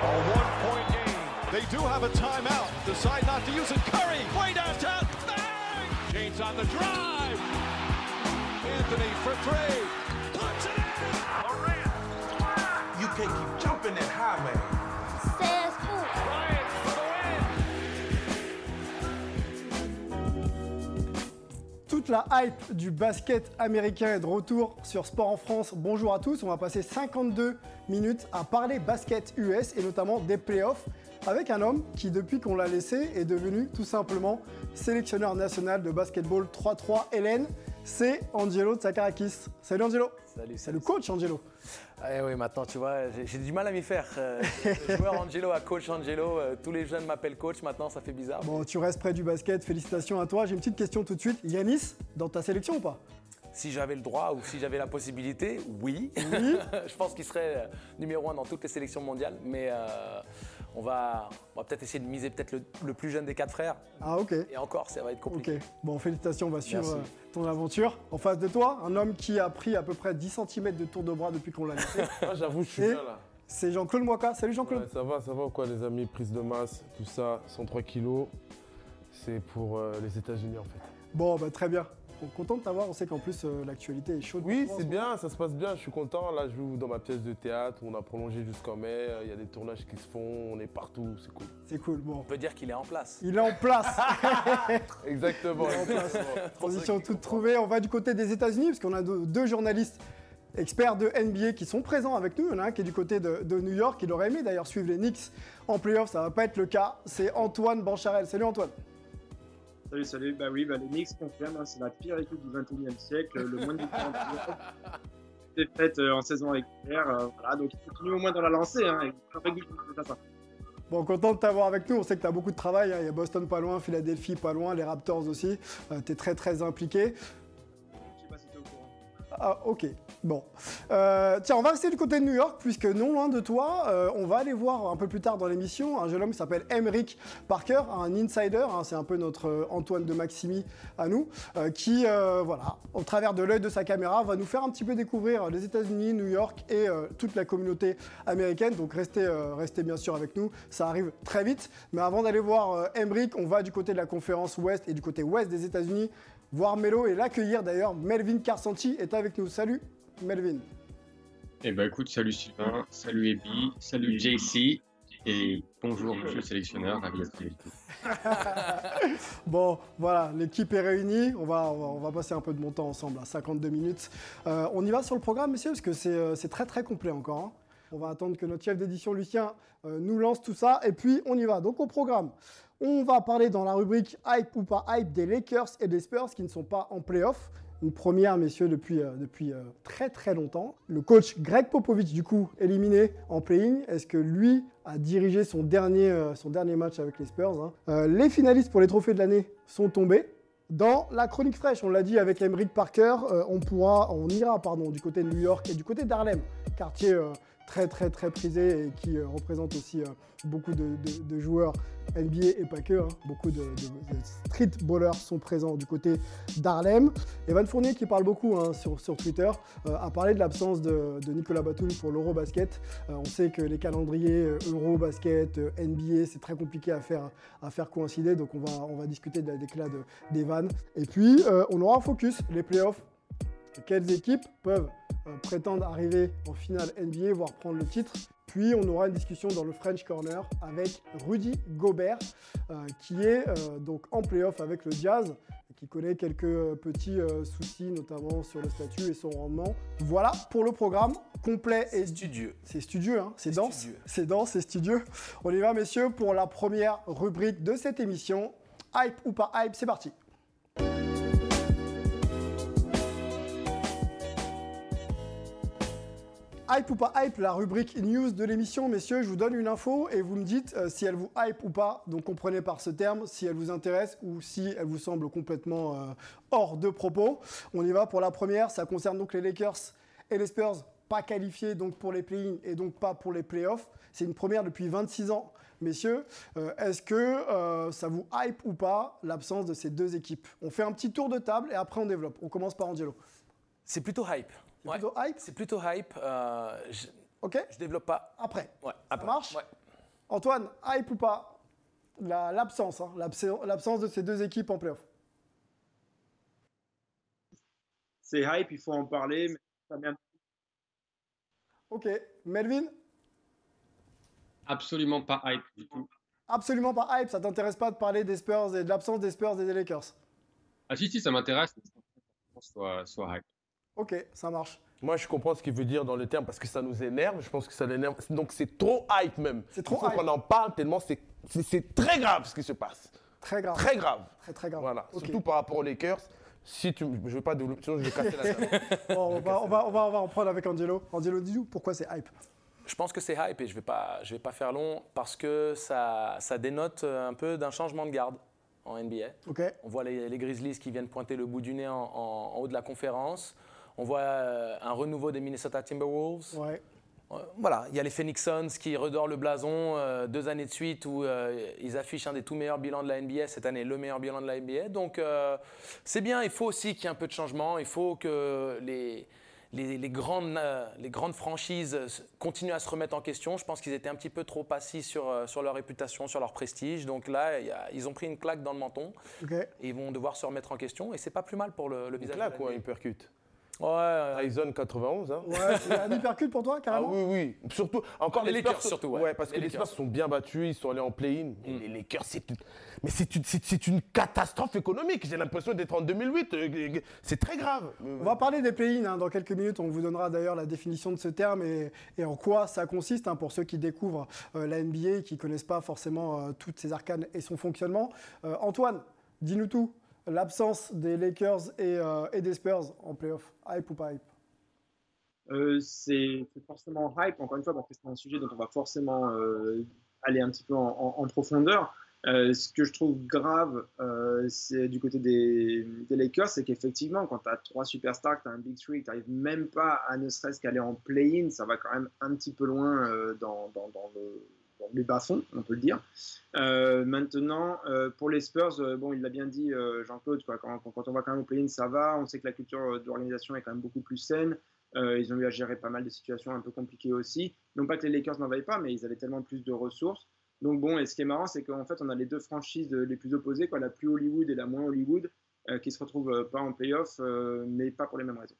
A one-point game. They do have a timeout. Decide not to use it. Curry, way downtown. Bang! James on the drive. Anthony for three. Puts it in. You can't keep jumping that high, man. La hype du basket américain est de retour sur Sport en France. Bonjour à tous, on va passer 52 minutes à parler basket US et notamment des playoffs avec un homme qui depuis qu'on l'a laissé est devenu tout simplement sélectionneur national de basketball 3-3 Hélène. C'est Angelo Tsakarakis. Salut Angelo. Salut, C'est le coach Angelo. Eh oui, maintenant, tu vois, j'ai- du mal à m'y faire. Euh, joueur Angelo à coach Angelo, euh, tous les jeunes m'appellent coach, maintenant ça fait bizarre. Bon, tu restes près du basket, félicitations à toi. J'ai une petite question tout de suite. Yanis, dans ta sélection ou pas? Si j'avais le droit ou si j'avais la possibilité, oui. Oui. Je pense qu'il serait euh, numéro un dans toutes les sélections mondiales, mais euh, on va, on va peut-être essayer de miser peut-être le, le plus jeune des quatre frères. Ah ok. Et encore, ça va être compliqué. Ok, bon félicitations, on va suivre Merci. euh, ton aventure. En face de toi, un homme qui a pris à peu près 10 cm de tour de bras depuis qu'on l'a laissé. Ah, j'avoue, je suis Et bien là. C'est Jean-Claude Moika. Salut Jean-Claude. Ouais, ça va, ça va ou quoi, les amis? Prise de masse, tout ça, 103 kilos. C'est pour euh, les États-Unis en fait. Bon, bah, très bien. Content de t'avoir, on sait qu'en plus euh, l'actualité est chaude. Oui, c'est en ce bien, ça se passe bien, je suis content. Là, je joue dans ma pièce de théâtre, on a prolongé jusqu'en mai, euh, il y a des tournages qui se font, on est partout, c'est cool. C'est cool, bon. On peut dire qu'il est en place. Il est en place. Exactement. Il est en place. Transition toute trouvée. On va du côté des États-Unis parce qu'on a deux, deux journalistes experts de NBA qui sont présents avec nous. Il y en a un qui est du côté de, de New York. Il aurait aimé d'ailleurs suivre les Knicks en playoff. Ça va pas être le cas. C'est Antoine Bancharel. Salut Antoine. Salut, salut. Bah oui, bah, les Knicks confirment, hein, c'est la pire équipe du 21e siècle, le moins de différents C'est fait euh, en saison régulière. euh, voilà, donc il continue au moins dans la lancée. Hein, et. Bon, content de t'avoir avec nous. On sait que tu as beaucoup de travail. hein. Il y a Boston pas loin, Philadelphie pas loin, les Raptors aussi. tu es très très impliqué. Ah, ok. Bon. Euh, tiens, on va rester du côté de New York, puisque non loin de toi, euh, on va aller voir un peu plus tard dans l'émission un jeune homme qui s'appelle Emeric Parker, un insider, hein, c'est un peu notre euh, Antoine de Maximi à nous, qui, voilà, au travers de l'œil de sa caméra, va nous faire un petit peu découvrir les États-Unis, New York et toute la communauté américaine. Donc restez, bien sûr avec nous, ça arrive très vite. Mais avant d'aller voir Emeric, on va du côté de la conférence Ouest et du côté Ouest des États-Unis voir Melo et l'accueillir d'ailleurs. Melvin Carsanti est avec nous. Salut Melvin. Eh ben écoute, salut Sylvain, salut Ebi, salut JC et bonjour monsieur le sélectionneur, ravi. Bon, voilà, l'équipe est réunie. On va, on va, on va passer un peu de bon temps ensemble, à 52 minutes. Euh, on y va sur le programme, messieurs, parce que c'est euh, c'est très très complet encore. hein. On va attendre que notre chef d'édition, Lucien, euh, nous lance tout ça. Et puis, on y va. Donc, au programme, on va parler dans la rubrique Hype ou pas Hype des Lakers et des Spurs qui ne sont pas en playoff. Une première, messieurs, depuis, euh, depuis euh, très très longtemps. Le coach Greg Popovich, du coup, éliminé en play-in. Est-ce que lui a dirigé son dernier, euh, son dernier match avec les Spurs hein Les finalistes pour les trophées de l'année sont tombés. Dans la chronique fraîche, on l'a dit avec Emeric Parker, on pourra, on ira pardon, du côté de New York et du côté d'Harlem, quartier très très très prisé et qui euh, représente aussi euh, beaucoup de, joueurs NBA et pas que. hein. Beaucoup de, street ballers sont présents du côté d'Harlem. Evan Fournier, qui parle beaucoup hein, sur, Twitter, euh, a parlé de l'absence de, Nicolas Batum pour l'Eurobasket. On sait que les calendriers Eurobasket, NBA, c'est très compliqué à faire, à faire coïncider. Donc on va, on va discuter de la déclat de- d'Evan. Et puis, on aura un focus, les playoffs. Quelles équipes peuvent euh, prétendre arriver en finale NBA, voire prendre le titre puis on aura une discussion dans le French Corner avec Rudy Gobert, euh, qui est euh, donc en playoff avec le Jazz, qui connaît quelques petits euh, soucis, notamment sur le statut et son rendement. Voilà pour le programme complet et Studieux. c'est studieux, hein c'est dense. C'est dense, c'est studieux. On y va, messieurs, pour la première rubrique de cette émission. Hype ou pas hype, c'est parti. Hype ou pas hype, la rubrique news de l'émission, messieurs, je vous donne une info et vous me dites euh, si elle vous hype ou pas. Donc comprenez par ce terme si elle vous intéresse ou si elle vous semble complètement euh, hors de propos. On y va pour la première, ça concerne donc les Lakers et les Spurs, pas qualifiés donc pour les play-in et donc pas pour les playoffs. C'est une première depuis 26 ans. Messieurs, euh, est-ce que ça vous hype ou pas l'absence de ces deux équipes? On fait un petit tour de table et après on développe. On commence par Angelo. C'est plutôt hype. C'est plutôt hype C'est plutôt hype. euh, je, Ok je développe pas. Après. Ouais, Ça après. marche Ouais. Antoine, hype ou pas? L'absence, hein, l'absence de ces deux équipes en playoff. C'est hype, il faut en parler, mais ça met Ok, Melvin? Absolument pas hype du tout. Absolument pas hype, ça t'intéresse pas de parler des Spurs et de l'absence des Spurs et des Lakers? Ah si, si, ça m'intéresse, soit, soit hype. Ok, ça marche. Moi, je comprends ce qu'il veut dire dans le terme parce que ça nous énerve. Je pense que ça l'énerve. Donc, c'est trop hype même. C'est trop Il faut hype. qu'on en parle tellement c'est, très grave ce qui se passe. Très grave. Très grave. Très très grave. Voilà. Surtout par rapport aux Lakers. Si tu, je veux pas développer, sinon je vais casser la table. Bon, on, va, on, va, on, va, on va en prendre avec Angelo. Angelo, dis-nous pourquoi c'est hype. Je pense que c'est hype et je ne vais, pas- je vais pas faire long parce que ça, ça dénote un peu d'un changement de garde en NBA. Ok. On voit les, les Grizzlies qui viennent pointer le bout du nez en, en- en haut de la conférence. On voit euh, un renouveau des Minnesota Timberwolves. Ouais. Euh, Voilà, il y a les Phoenix Suns qui redorent le blason euh, deux années de suite où euh, ils affichent un des tout meilleurs bilans de la NBA. Cette année, le meilleur bilan de la NBA. Donc euh, c'est bien, il faut aussi qu'il y ait un peu de changement. Il faut que les, les, les grandes, euh, les grandes franchises continuent à se remettre en question. Je pense qu'ils étaient un petit peu trop assis sur, euh, sur leur réputation, sur leur prestige. Donc là, il y a- ils ont pris une claque dans le menton et ils vont devoir se remettre en question. Et c'est pas plus mal pour le, visage. là, de la quoi, NBA. Ouais, Tyson 91, hein. Ouais, c'est un hypercute pour toi, Ah carrément oui, oui. Surtout, encore Les Spurs Lakers, sont- surtout, ouais. parce que Les les Lakers. Spurs sont bien battus, ils sont allés en play-in. Mais Mm. les Lakers, c'est une... Mais c'est une, c'est- c'est une catastrophe économique. J'ai l'impression d'être en 2008. euh, C'est très grave. On va parler des play-in hein, dans quelques minutes. On vous donnera d'ailleurs la définition de ce terme et, et en quoi ça consiste hein, pour ceux qui découvrent euh, la NBA et qui ne connaissent pas forcément euh, toutes ses arcanes et son fonctionnement. Euh, Antoine, dis-nous tout. L'absence des Lakers et, euh, et des Spurs en playoff, hype ou pas hype? Euh, c'est forcément hype, encore une fois, parce que c'est un sujet dont on va forcément euh, aller un petit peu en, profondeur. Ce que je trouve grave, c'est du côté des, Lakers, c'est qu'effectivement, quand tu as trois superstars, tu as un Big Three, tu n'arrives même pas à ne serait-ce qu'aller en play-in, ça va quand même un petit peu loin dans, dans le, dans les bas-fonds, on peut le dire. Euh, maintenant, euh, pour les Spurs, euh, bon, il l'a bien dit Jean-Claude, quand, on va quand même au play-in, ça va. On sait que la culture d'organisation est quand même beaucoup plus saine. Ils ont eu à gérer pas mal de situations un peu compliquées aussi. Non pas que les Lakers n'en vaillent pas, mais ils avaient tellement plus de ressources. Donc bon, et ce qui est marrant, c'est qu'en fait, on a les deux franchises les plus opposées, quoi, la plus Hollywood et la moins Hollywood, qui se retrouvent pas en playoff, mais pas pour les mêmes raisons.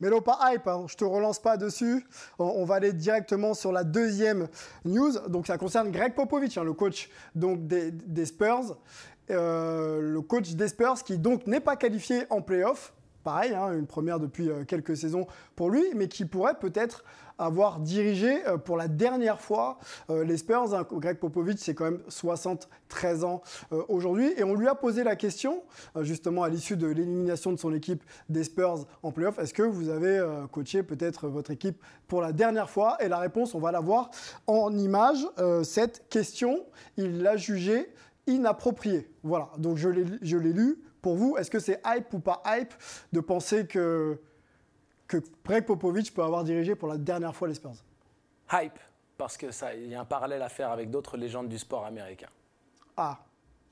Mélo, pas hype, hein, je te relance pas dessus. On, va aller directement sur la deuxième news. Donc ça concerne Greg Popovich, hein, le coach des Spurs. Euh, le coach des Spurs qui donc n'est pas qualifié en playoff. Pareil, hein, une première depuis euh, quelques saisons pour lui, mais qui pourrait peut-être avoir dirigé euh, pour la dernière fois euh, les Spurs. Greg Popovich, c'est quand même 73 ans aujourd'hui. Et on lui a posé la question, justement à l'issue de l'élimination de son équipe des Spurs en playoff, est-ce que vous avez coaché peut-être votre équipe pour la dernière fois? Et la réponse, on va la voir en image. Cette question, il l'a jugée inappropriée. Voilà, donc je l'ai lu. Pour vous, est-ce que c'est hype ou pas hype de penser que, que Greg Popovich peut avoir dirigé pour la dernière fois les Spurs? Hype, parce que ça, il y a un parallèle à faire avec d'autres légendes du sport américain. Ah,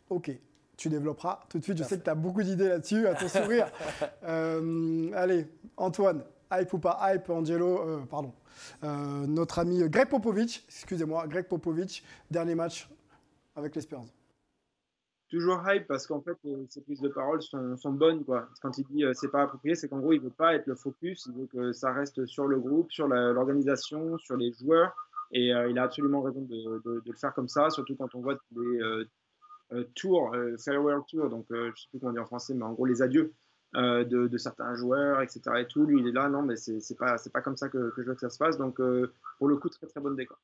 ok. Tu développeras tout de suite. Je sais que tu as beaucoup d'idées là-dessus, à ton sourire. Euh, allez, Antoine, hype ou pas hype, Angelo, euh, pardon. Euh, notre ami Greg Popovich, excusez-moi, Greg Popovich, dernier match avec les Spurs. Toujours hype parce qu'en fait, euh, ses prises de parole sont, sont bonnes. Quoi. Quand il dit euh, c'est pas approprié, c'est qu'en gros, il veut pas être le focus, il veut que ça reste sur le groupe, sur l'organisation, sur les joueurs. Et euh, il a absolument raison de, de- le faire comme ça, surtout quand on voit les euh, euh, tours, farewell tours, donc je sais plus comment on dit en français, mais en gros les adieux de, de certains joueurs, etc. Et tout. Lui, il est là, non, mais c'est pas, pas comme ça que, je veux que ça se passe. Donc pour le coup, très très bonne décor.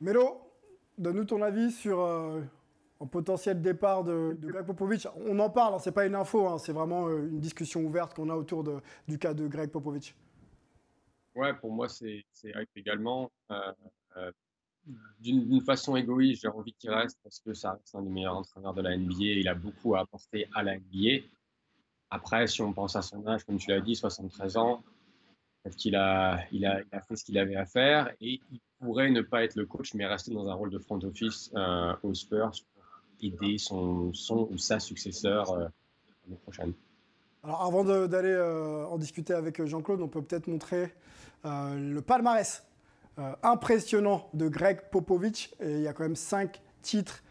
Mélo, donne-nous ton avis sur un potentiel départ de, de Greg Popovich. On en parle, hein, c'est pas une info, hein, c'est vraiment euh, une discussion ouverte qu'on a autour de- du cas de Greg Popovich. Ouais, pour moi, c'est hype également. Euh, euh, D'une façon égoïste, j'ai envie qu'il reste parce que ça reste un des meilleurs entraîneurs de la NBA. Il a beaucoup à apporter à la NBA. Après, si on pense à son âge, comme tu l'as dit, 73 ans, peut-être qu'il a, il a, il a fait ce qu'il avait à faire et il pourrait ne pas être le coach, mais rester dans un rôle de front office euh, aux Spurs aider son, son ou sa successeur euh, l'année prochaine. Alors avant d'aller euh, en discuter avec Jean-Claude, on peut peut-être montrer euh, le palmarès euh, impressionnant de Greg Popovich. Il y a quand même 5 titres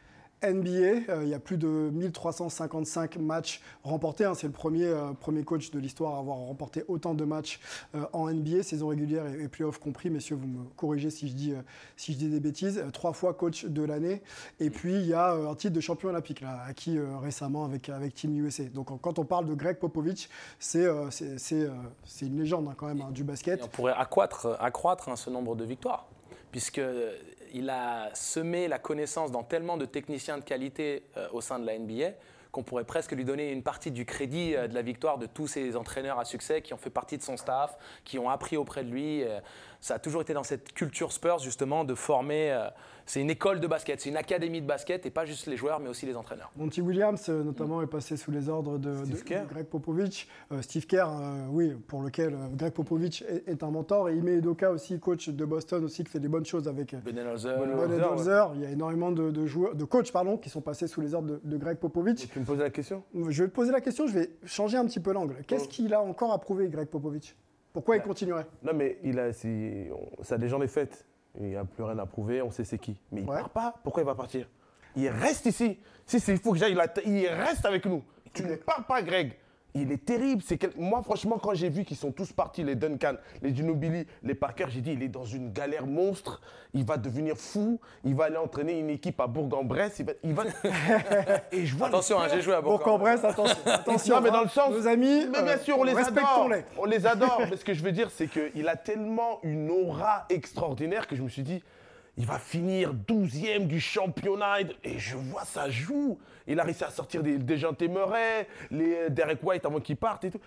NBA. Euh, il y a plus de 1355 matchs remportés. hein. C'est le premier, euh, premier coach de l'histoire à avoir remporté autant de matchs euh, en NBA, saison régulière et, et playoff compris. Messieurs, vous me corrigez si je dis, si je dis des bêtises. Trois fois coach de l'année. Et puis, il y a un titre de champion olympique, là, acquis récemment avec, avec Team USA. Donc, quand on parle de Greg Popovich, c'est une légende hein, quand même hein, du basket. Et on pourrait accroître, accroître ce nombre de victoires, puisqu'il a semé la connaissance dans tellement de techniciens de qualité euh, au sein de la NBA qu'on pourrait presque lui donner une partie du crédit euh, de la victoire de tous ces entraîneurs à succès qui ont fait partie de son staff, qui ont appris auprès de lui. Ça a toujours été dans cette culture Spurs, justement, de former. euh, C'est une école de basket, c'est une académie de basket, et pas juste les joueurs, mais aussi les entraîneurs. Monty Williams, euh, notamment, est passé sous les ordres de, de- Steve Kerr. de Greg Popovich. Euh, Steve Kerr, euh, oui, pour lequel Greg Popovich est, est un mentor. Et Ime Udoka aussi, coach de Boston, aussi, qui fait des bonnes choses avec Budenholzer, Budenholzer. Il y a énormément de, de joueurs, de coachs pardon, qui sont passés sous les ordres de, de Greg Popovich. Tu me poses la question? Je vais te poser la question, je vais changer un petit peu l'angle. Qu'est-ce Oh. qu'il a encore à prouver, Greg Popovich? Pourquoi il Bah, continuerait? Non, mais il a, si, on- sa légende est faite. Il n'y a plus rien à prouver, on sait c'est qui. Mais il Ouais. part pas, pourquoi il va partir? Il reste ici. Si c'est- il faut que j'aille, il reste avec nous. Tu ne pars pas, Greg. Il est terrible. C'est quel- Moi, franchement, quand j'ai vu qu'ils sont tous partis, les Duncan, les Ginobili, les Parker, j'ai dit, il est dans une galère monstre. Il va devenir fou. Il va aller entraîner une équipe à Bourg-en-Bresse. Il va... il va- Et je vois Attention, hein, j'ai joué à Bourg-en-Bresse. Attention. attention Non, mais dans hein. le sens. Nos amis, Mais bien euh, sûr, on les adore. On les adore. mais ce que je veux dire, c'est qu'il a tellement une aura extraordinaire que je me suis dit, il va finir 12e du championnat. Et- Et je vois ça joue. Il a réussi à sortir des, des gens Murray, les Derek White avant qu'ils partent et tout.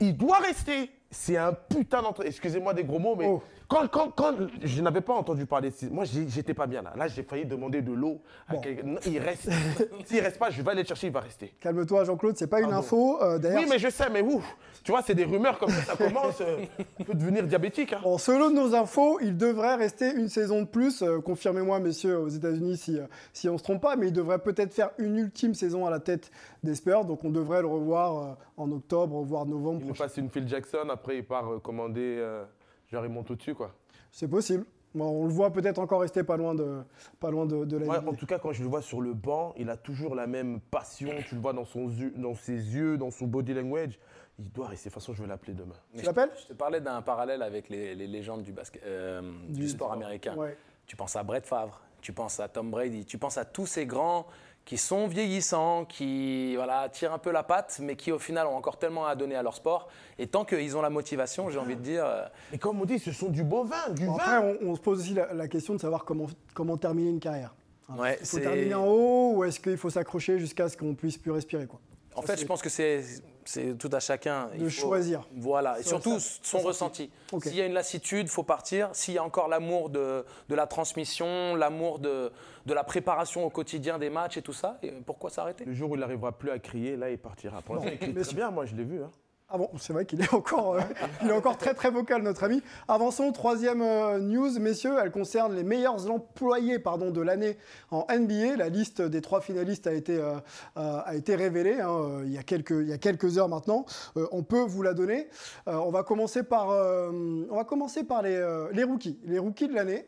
Il doit rester. C'est un putain d'entraîneur. Excusez-moi des gros mots, mais Oh. quand, quand, quand je n'avais pas entendu parler de Moi, j'étais pas bien là. Là, j'ai failli demander de l'eau. Bon. quelqu'un. Il reste. S'il reste pas, je vais aller le chercher, il va rester. Calme-toi, Jean-Claude, c'est pas une info. euh, D'ailleurs, Oui, mais je sais, mais ouf, tu vois, c'est des rumeurs comme ça, ça commence, euh, on peut devenir diabétique. hein. Bon, selon nos infos, il devrait rester une saison de plus. Euh, Confirmez-moi, messieurs, aux États-Unis, si, euh, si on ne se trompe pas, mais il devrait peut-être faire une ultime saison à la tête des Spurs. Donc, on devrait le revoir euh, en octobre, voire novembre Il nous passe une Phil Jackson, après il part euh, commander, euh, genre il monte au-dessus, quoi. C'est possible. Bon, on le voit peut-être encore rester pas loin de, pas loin de, de la Ouais, en tout cas, quand je le vois sur le banc, il a toujours la même passion, tu le vois dans, son dans ses yeux, dans son body language. Il doit rester, de toute façon, je vais l'appeler demain. Mais Tu je- l'appelles Je te parlais d'un parallèle avec les, les légendes du, basket, euh, du, sport américain. Ouais. Tu penses à Brett Favre, tu penses à Tom Brady, tu penses à tous ces grands qui sont vieillissants, qui voilà, tirent un peu la patte, mais qui au final ont encore tellement à donner à leur sport. Et tant qu'ils ont la motivation, j'ai envie de dire, euh, Et comme on dit, ce sont du beau vin, du Bon, vin. après, on, on se pose aussi la, la question de savoir comment, comment terminer une carrière. Hein. Ouais, il faut c'est- terminer en haut ou est-ce qu'il faut s'accrocher jusqu'à ce qu'on puisse plus respirer quoi? en Ça, fait, je pense que c'est c'est tout à chacun. De choisir. Voilà, et surtout ça, son ça, ressenti. S'il y a une lassitude, faut partir. S'il y a encore l'amour de, de la transmission, l'amour de, de la préparation au quotidien des matchs et tout ça, et pourquoi s'arrêter? Le jour où il n'arrivera plus à crier, là, il partira. Pour l'instant, il crie très bien, moi, je l'ai vu. hein. Ah bon, c'est vrai qu'il est encore, euh, il est encore très très vocal notre ami. Avançons, troisième euh, news, messieurs, elle concerne les meilleurs employés pardon, de l'année en NBA. La liste des trois finalistes a été, euh, a été révélée hein, il, y a quelques, il y a quelques heures maintenant. On peut vous la donner. On va commencer par, on va commencer par les, les rookies, les rookies de l'année.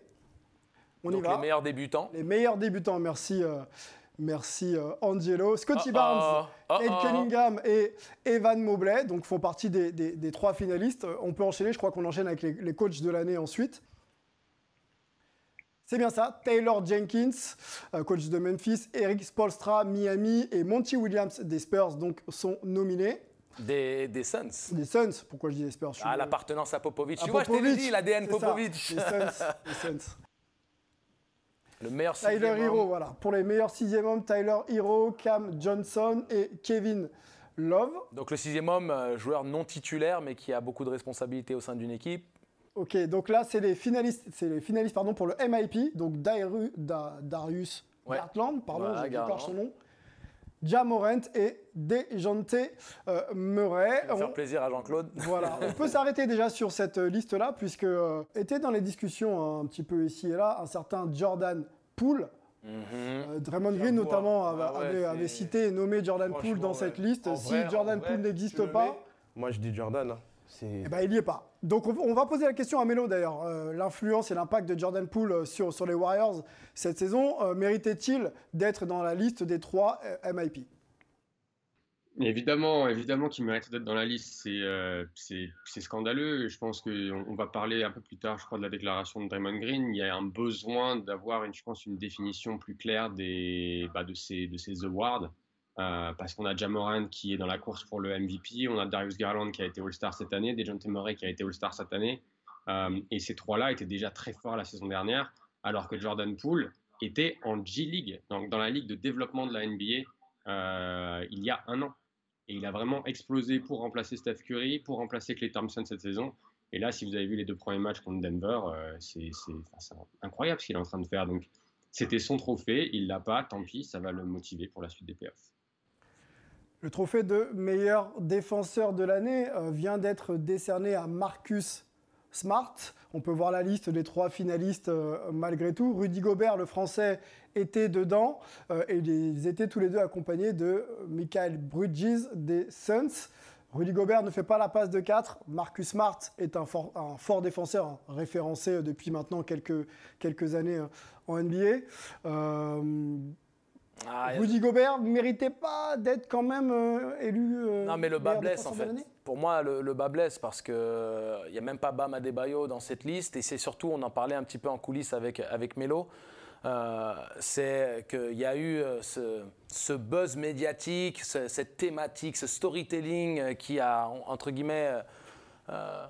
On Donc y va. les meilleurs débutants. Les meilleurs débutants, merci, merci euh, Angelo. Scotty Oh, Barnes, oh, Ed. Cunningham et Evan Mobley, donc font partie des, des- des trois finalistes. On peut enchaîner, je crois qu'on enchaîne avec les, les coachs de l'année ensuite. C'est bien ça, Taylor Jenkins, euh, coach de Memphis, Eric Spolstra, Miami et Monty Williams des Spurs donc sont nominés. Des, des Suns. Les Suns, pourquoi je dis les Spurs? Ah, l'appartenance à Popovic. à tu vois, je t'ai dit, l'ADN ça, Popovic. Les Suns, les Suns. Le meilleur Tyler sixième Hero, homme. voilà. Pour les meilleurs sixième hommes, Tyler Hero, Cam Johnson et Kevin Love. Donc le sixième homme, euh, joueur non titulaire, mais qui a beaucoup de responsabilités au sein d'une équipe. Ok, donc là, c'est les finalistes, c'est les finalistes pardon, pour le MIP, donc Dairu- Da- Darius Ouais. Gartland, pardon, Voilà, j'ai son nom. Ja Morant et Dejante euh, Murray. On- faire plaisir à Jean-Claude. voilà, on peut s'arrêter déjà sur cette euh, liste-là, puisque euh, était dans les discussions hein, un petit peu ici et là, un certain Jordan Poole. Mhm. Euh, Draymond Green J'avoue, notamment avait, Ah ouais, avait- cité et nommé Jordan Poole dans cette liste. En si vrai, Jordan vrai, Poole n'existe pas, mets Moi, je dis Jordan. hein. C'est- Eh ben, il n'y est pas. Donc, on, va poser la question à Melo d'ailleurs. Euh, L'influence et l'impact de Jordan Poole euh, sur, sur les Warriors cette saison, euh, méritait-il d'être dans la liste des trois MIP Évidemment, évidemment qu'il mérite d'être dans la liste. C'est scandaleux. Je pense qu'on on va parler un peu plus tard, je crois, de la déclaration de Draymond Green. Il y a un besoin d'avoir, je pense, une définition plus claire des, bah, de, ces, de ces awards. Euh, parce qu'on a Jamorant qui est dans la course pour le MVP, on a Darius Garland qui a été All-Star cette année, Dejounte Murray qui a été All-Star cette année. Euh, et ces trois-là étaient déjà très forts la saison dernière, alors que Jordan Poole était en G-League, donc dans la ligue de développement de la NBA, euh, il y a un an. Et il a vraiment explosé pour remplacer Steph Curry, pour remplacer Clay Thompson cette saison. Et là, si vous avez vu les deux premiers matchs contre Denver, c'est incroyable ce qu'il est en train de faire. Donc, c'était son trophée, il l'a pas, tant pis, ça va le motiver pour la suite des playoffs. Le trophée de meilleur défenseur de l'année euh, vient d'être décerné à Marcus Smart. On peut voir la liste des trois finalistes euh, malgré tout. Rudy Gobert, le français, était dedans euh, et ils étaient tous les deux accompagnés de Michael Bridges des Suns. Rudy Gobert ne fait pas la passe de 4. Marcus Smart est un fort, défenseur, hein, référencé depuis maintenant quelques, années en NBA. Euh, Ah, Rudy Gobert ne méritait pas d'être quand même euh, élu. euh, Non, mais le bas blesse en fait. Pour moi, le, le bas blesse parce qu'il n'y a même pas Bam Adebayo dans cette liste. Et c'est surtout, on en parlait un petit peu en coulisses avec, avec Melo, euh, c'est qu'il y a eu euh, ce, ce buzz médiatique, ce- cette thématique, ce storytelling euh, qui a, entre guillemets, euh, euh,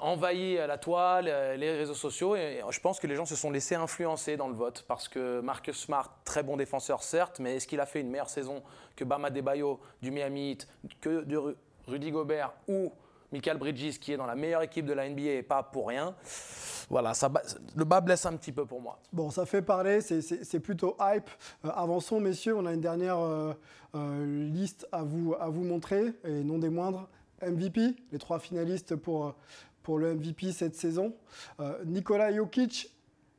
envahi la toile, euh, les réseaux sociaux, et je pense que les gens se sont laissés influencer dans le vote parce que Marcus Smart, très bon défenseur certes, mais est-ce qu'il a fait une meilleure saison que Bama Debayo du Miami Heat, que de Ru- Rudy Gobert ou Michael Bridges qui est dans la meilleure équipe de la NBA et pas pour rien? Voilà, le bas blesse un petit peu pour moi. Bon, ça fait parler, c'est- plutôt hype. Euh, avançons, messieurs, on a une dernière euh, liste à vous, à vous montrer, et non des moindres. MVP, les trois finalistes pour, pour le MVP cette saison. Euh, Nikola Jokic,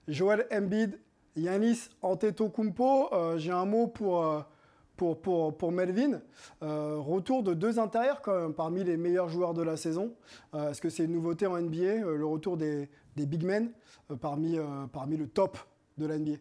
Joel Embiid, Yanis Antetokounmpo. Euh, J'ai un mot pour, euh, pour, pour, Melvin. Euh, retour de deux intérieurs quand même, parmi les meilleurs joueurs de la saison. Euh, Est-ce que c'est une nouveauté en NBA, le retour des, des big men parmi, parmi le top de la NBA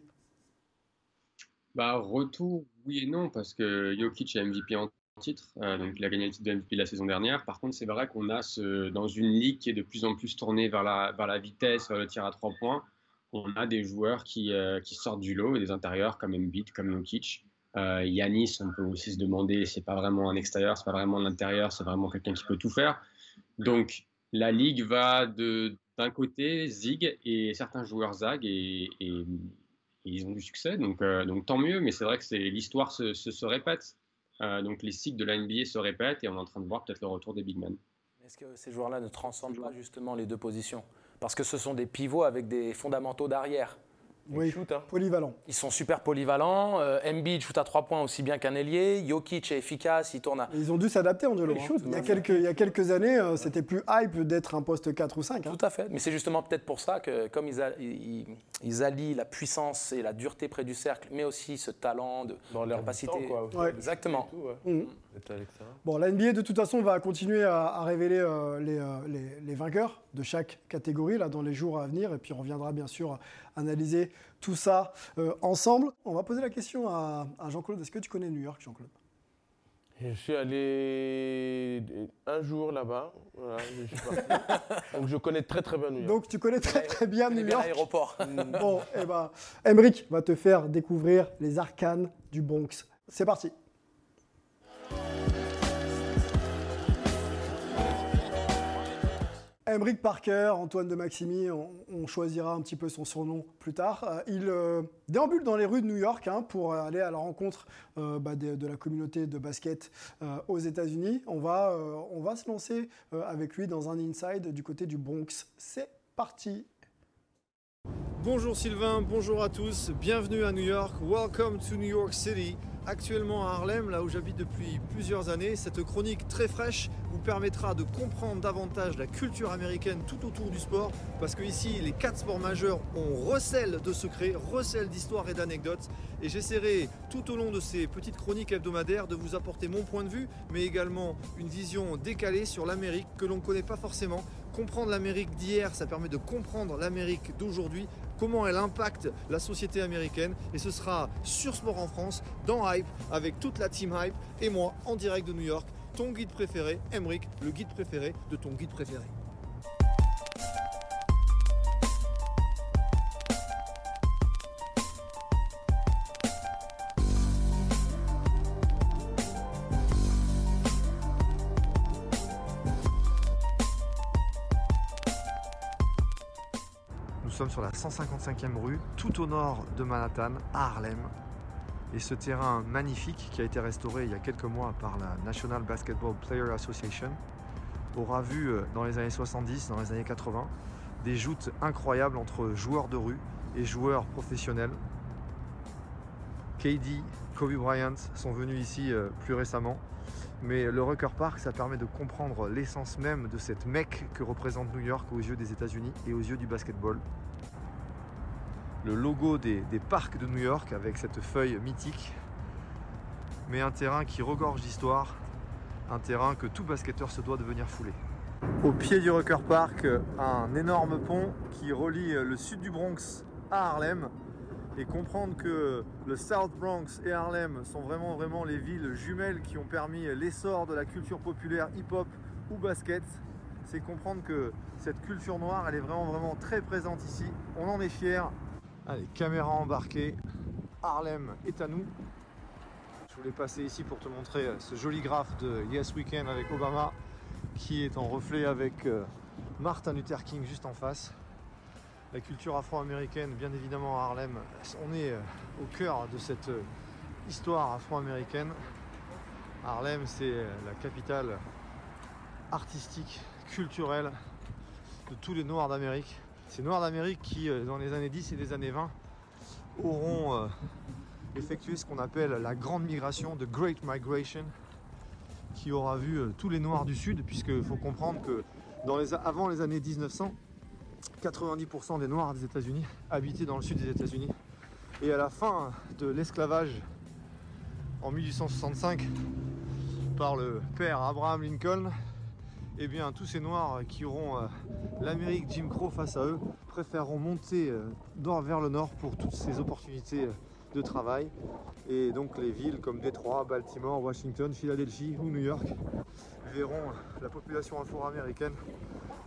Bah, retour, oui et non, parce que Jokic est MVP en titre, euh, donc il a gagné le titre de MVP la saison dernière. Par contre, c'est vrai qu'on a ce, dans une ligue qui est de plus en plus tournée vers la, vers la vitesse, vers le tir à trois points, on a des joueurs qui, euh, qui sortent du lot des intérieurs comme Embiid, comme Jokic. Euh, Yanis, on peut aussi se demander, c'est pas vraiment un extérieur, c'est pas vraiment un intérieur, c'est vraiment quelqu'un qui peut tout faire. Donc la ligue va de d'un côté zig et certains joueurs zag et, ils ont du succès, donc, donc tant mieux. Mais c'est vrai que l'histoire se, se répète. Euh, donc les cycles de la NBA se répètent et on est en train de voir peut-être le retour des big men. Est-ce que ces joueurs-là ne transcendent pas justement les deux positions? Parce que ce sont des pivots avec des fondamentaux d'arrière. Oui, shoot, hein. polyvalent. Ils sont super polyvalents. Euh, Embiid shoot à trois points aussi bien qu'un ailier. Jokic est efficace, il tourne à... Ils ont dû s'adapter, Angelo. Hein. shoot, il, y a quelques, il y a quelques années, euh, c'était plus hype d'être un poste 4 ou 5. hein. Tout à fait. Mais c'est justement peut-être pour ça que, comme ils, a- ils- ils allient la puissance et la dureté près du cercle, mais aussi ce talent de Dans leur capacité. temps, quoi, aussi. Ouais. Exactement. Tout, ouais. L'extérieur. Bon, la NBA, de toute façon, va continuer à, à révéler euh, les, euh, les- les vainqueurs de chaque catégorie là, dans les jours à venir. Et puis, on reviendra bien sûr analyser tout ça euh, ensemble. On va poser la question à, à Jean-Claude. Est-ce que tu connais New York, Jean-Claude? Je suis allé un jour là-bas. Voilà, je suis. Donc je connais très très bien New York. Donc, tu connais très très bien New York. l'aéroport. Bon, et ben, Emric va te faire découvrir les arcanes du Bronx. C'est parti. Emric Parker, Antoine de Maximi, on, choisira un petit peu son surnom plus tard. Euh, il euh, déambule dans les rues de New York hein, pour aller à la rencontre euh, bah, de, la communauté de basket aux États-Unis. On va, se lancer avec lui dans un inside du côté du Bronx. C'est parti. Bonjour Sylvain, bonjour à tous, bienvenue à New York, welcome to New York City. Actuellement à Harlem, là où j'habite depuis plusieurs années. Cette chronique très fraîche vous permettra de comprendre davantage la culture américaine tout autour du sport, parce que ici, les quatre sports majeurs ont recel de secrets, recel d'histoires et d'anecdotes. Et j'essaierai tout au long de ces petites chroniques hebdomadaires de vous apporter mon point de vue, mais également une vision décalée sur l'Amérique que l'on ne connaît pas forcément. Comprendre l'Amérique d'hier, ça permet de comprendre l'Amérique d'aujourd'hui comment elle impacte la société américaine. Et ce sera sur Sport en France, dans Hype, avec toute la team Hype et moi en direct de New York, ton guide préféré, Emric, le guide préféré de ton guide préféré. 155e rue, tout au nord de Manhattan, à Harlem. Et ce terrain magnifique, qui a été restauré il y a quelques mois par la National Basketball Player Association, aura vu euh, dans les années 70, dans les années 80, des joutes incroyables entre joueurs de rue et joueurs professionnels. KD, Kobe Bryant sont venus ici euh, plus récemment. Mais le Rucker Park, ça permet de comprendre l'essence même de cette mecque que représente New York aux yeux des États-Unis et aux yeux du basketball. Le logo des, parcs de New York avec cette feuille mythique, mais un terrain qui regorge d'histoire, un terrain que tout basketteur se doit de venir fouler. Au pied du Rucker Park, un énorme pont qui relie le sud du Bronx à Harlem et comprendre que le South Bronx et Harlem sont vraiment vraiment les villes jumelles qui ont permis l'essor de la culture populaire hip-hop ou basket, c'est comprendre que cette culture noire elle est vraiment vraiment très présente ici. On en est fiers. Allez, caméra embarquée, Harlem est à nous. Je voulais passer ici pour te montrer ce joli graphe de Yes Weekend avec Obama qui est en reflet avec euh, Martin Luther King juste en face la culture afro-américaine, bien évidemment à Harlem. On est euh, au cœur de cette euh, histoire afro-américaine. Harlem, c'est euh, la capitale artistique, culturelle de tous les Noirs d'Amérique. Ces Noirs d'Amérique qui, dans les années 10 et les années 20, auront effectué ce qu'on appelle la grande migration, de Great Migration, qui aura vu tous les Noirs du Sud, puisqu'il faut comprendre que avant les années 1900, 90% des Noirs des États-Unis habitaient dans le sud des États-Unis. Et à la fin de l'esclavage en 1865 par le père Abraham Lincoln, eh bien tous ces Noirs qui auront euh, l'Amérique Jim Crow face à eux préféreront monter euh, vers le nord pour toutes ces opportunités euh, de travail. Et donc les villes comme Détroit, Baltimore, Washington, Philadelphie ou New York verront la population afro-américaine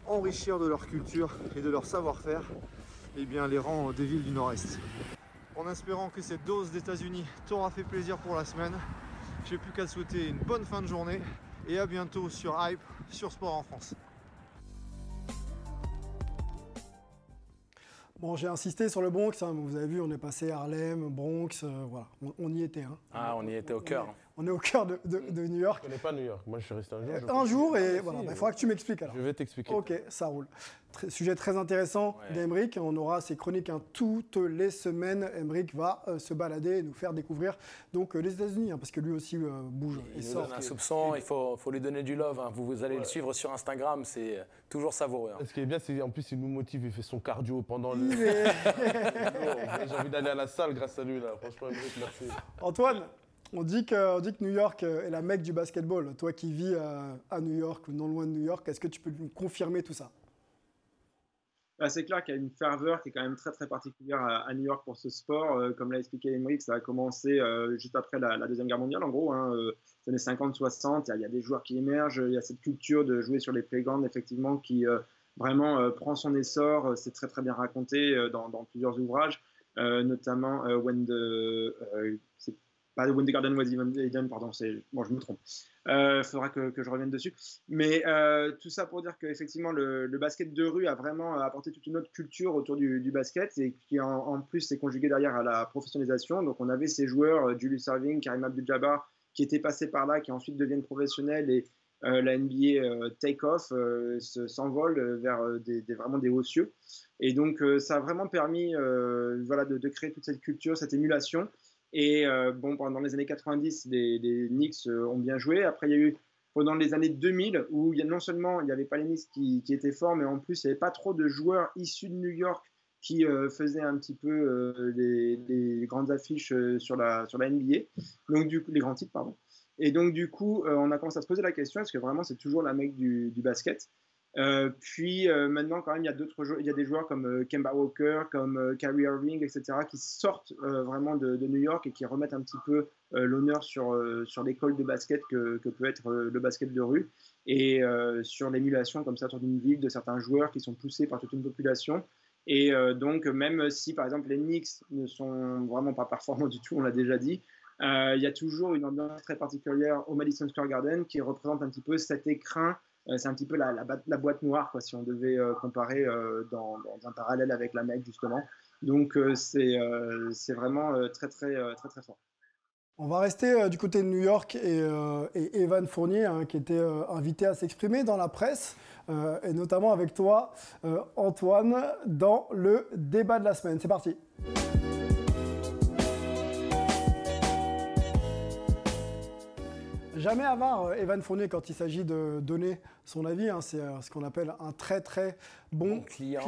enrichir de leur culture et de leur savoir-faire et bien, les rangs des villes du Nord-Est. En espérant que cette dose d'États-Unis t'aura fait plaisir pour la semaine, j'ai plus qu'à te souhaiter une bonne fin de journée et à bientôt sur Hype, sur Sport en France. Bon, j'ai insisté sur le Bronx. hein, Vous avez vu, on est passé Harlem, Bronx, euh, voilà, on, on y était. hein. Ah, on y était au cœur. On est au cœur de, de- de New York. Je connais pas New York. Moi, je suis resté un jour. je Un jour, et Ah, voilà, si, il faudra que tu m'expliques alors. Je vais t'expliquer. Ok, ça roule. Sujet très intéressant Ouais. d'Emeric. On aura ses chroniques hein, toutes les semaines. Emeric va euh, se balader et nous faire découvrir donc euh, les États-Unis, hein, parce que lui aussi euh, bouge Il nous sort. donne un soupçon, il faut, faut lui donner du love. hein. Vous, vous allez le suivre sur Instagram, c'est toujours savoureux. hein. Ce qui est bien, c'est qu'en plus, il nous motive, il fait son cardio pendant le. Il est- J'ai envie d'aller à la salle grâce à lui, là. Franchement, Emeric, merci. Antoine, on dit, que, New York euh, est la mecque du basketball. Toi qui vis euh, à New York ou non loin de New York, est-ce que tu peux nous confirmer tout ça? Bah, c'est clair qu'il y a une ferveur qui est quand même très très particulière à, New York pour ce sport. Euh, comme l'a expliqué Emmerich, ça a commencé juste après la, Deuxième Guerre mondiale, en gros, hein, les années 50-60. Il y a- des joueurs qui émergent, il y a cette culture de jouer sur les playgrounds, effectivement, qui vraiment prend son essor. C'est très très bien raconté dans, dans plusieurs ouvrages, notamment When the. Euh, pas When the Garden Was Eden, pardon, bon, je me trompe. Il faudra que, je revienne dessus. Mais euh, tout ça pour dire qu'effectivement, le, le basket de rue a vraiment apporté toute une autre culture autour du, basket et qui en, plus s'est conjugué derrière à la professionnalisation. Donc on avait ces joueurs, euh, Julius Serving, Karim Abdul-Jabbar, qui étaient passés par là, qui ensuite deviennent professionnels et euh, la NBA euh, take off, euh, se- s'envole euh, vers euh, des, vraiment des hauts cieux. Et donc euh, ça a vraiment permis euh, de créer toute cette culture, cette émulation. Et bon, pendant les années 90, les, les Knicks ont bien joué. Après, il y a eu pendant les années 2000 où y a, non seulement il n'y avait pas les Knicks qui, étaient forts, mais en plus il n'y avait pas trop de joueurs issus de New York qui faisaient un petit peu les, grandes affiches sur, la, NBA, donc les grands titres, pardon. Et donc, du coup, on a commencé à se poser la question est-ce que vraiment c'est toujours la mec du basket? Euh, puis euh, maintenant, quand même, il y a d'autres il y a des joueurs comme euh, Kemba Walker, comme Kyrie Irving, etc., qui sortent vraiment de, New York et qui remettent un petit peu l'honneur sur, sur l'école de basket que, que peut être le basket de rue et sur l'émulation comme ça autour d'une ville de certains joueurs qui sont poussés par toute une population. Et donc, même si par exemple les Knicks ne sont vraiment pas performants du tout, on l'a déjà dit, il y a toujours une ambiance très particulière au Madison Square Garden qui représente un petit peu cet écrin c'est un petit peu la, boîte noire, quoi, si on devait euh, comparer euh, dans, un parallèle avec la Mecque, justement. Donc, c'est c'est vraiment très, très, très, très, fort. On va rester du côté de New York et, Evan Fournier, hein, qui était invité à s'exprimer dans la presse, et notamment avec toi, Antoine, dans le débat de la semaine. C'est parti. Jamais avare, Evan Fournier, quand il s'agit de donner son avis. Hein, c'est euh, ce qu'on appelle un très très bon, client.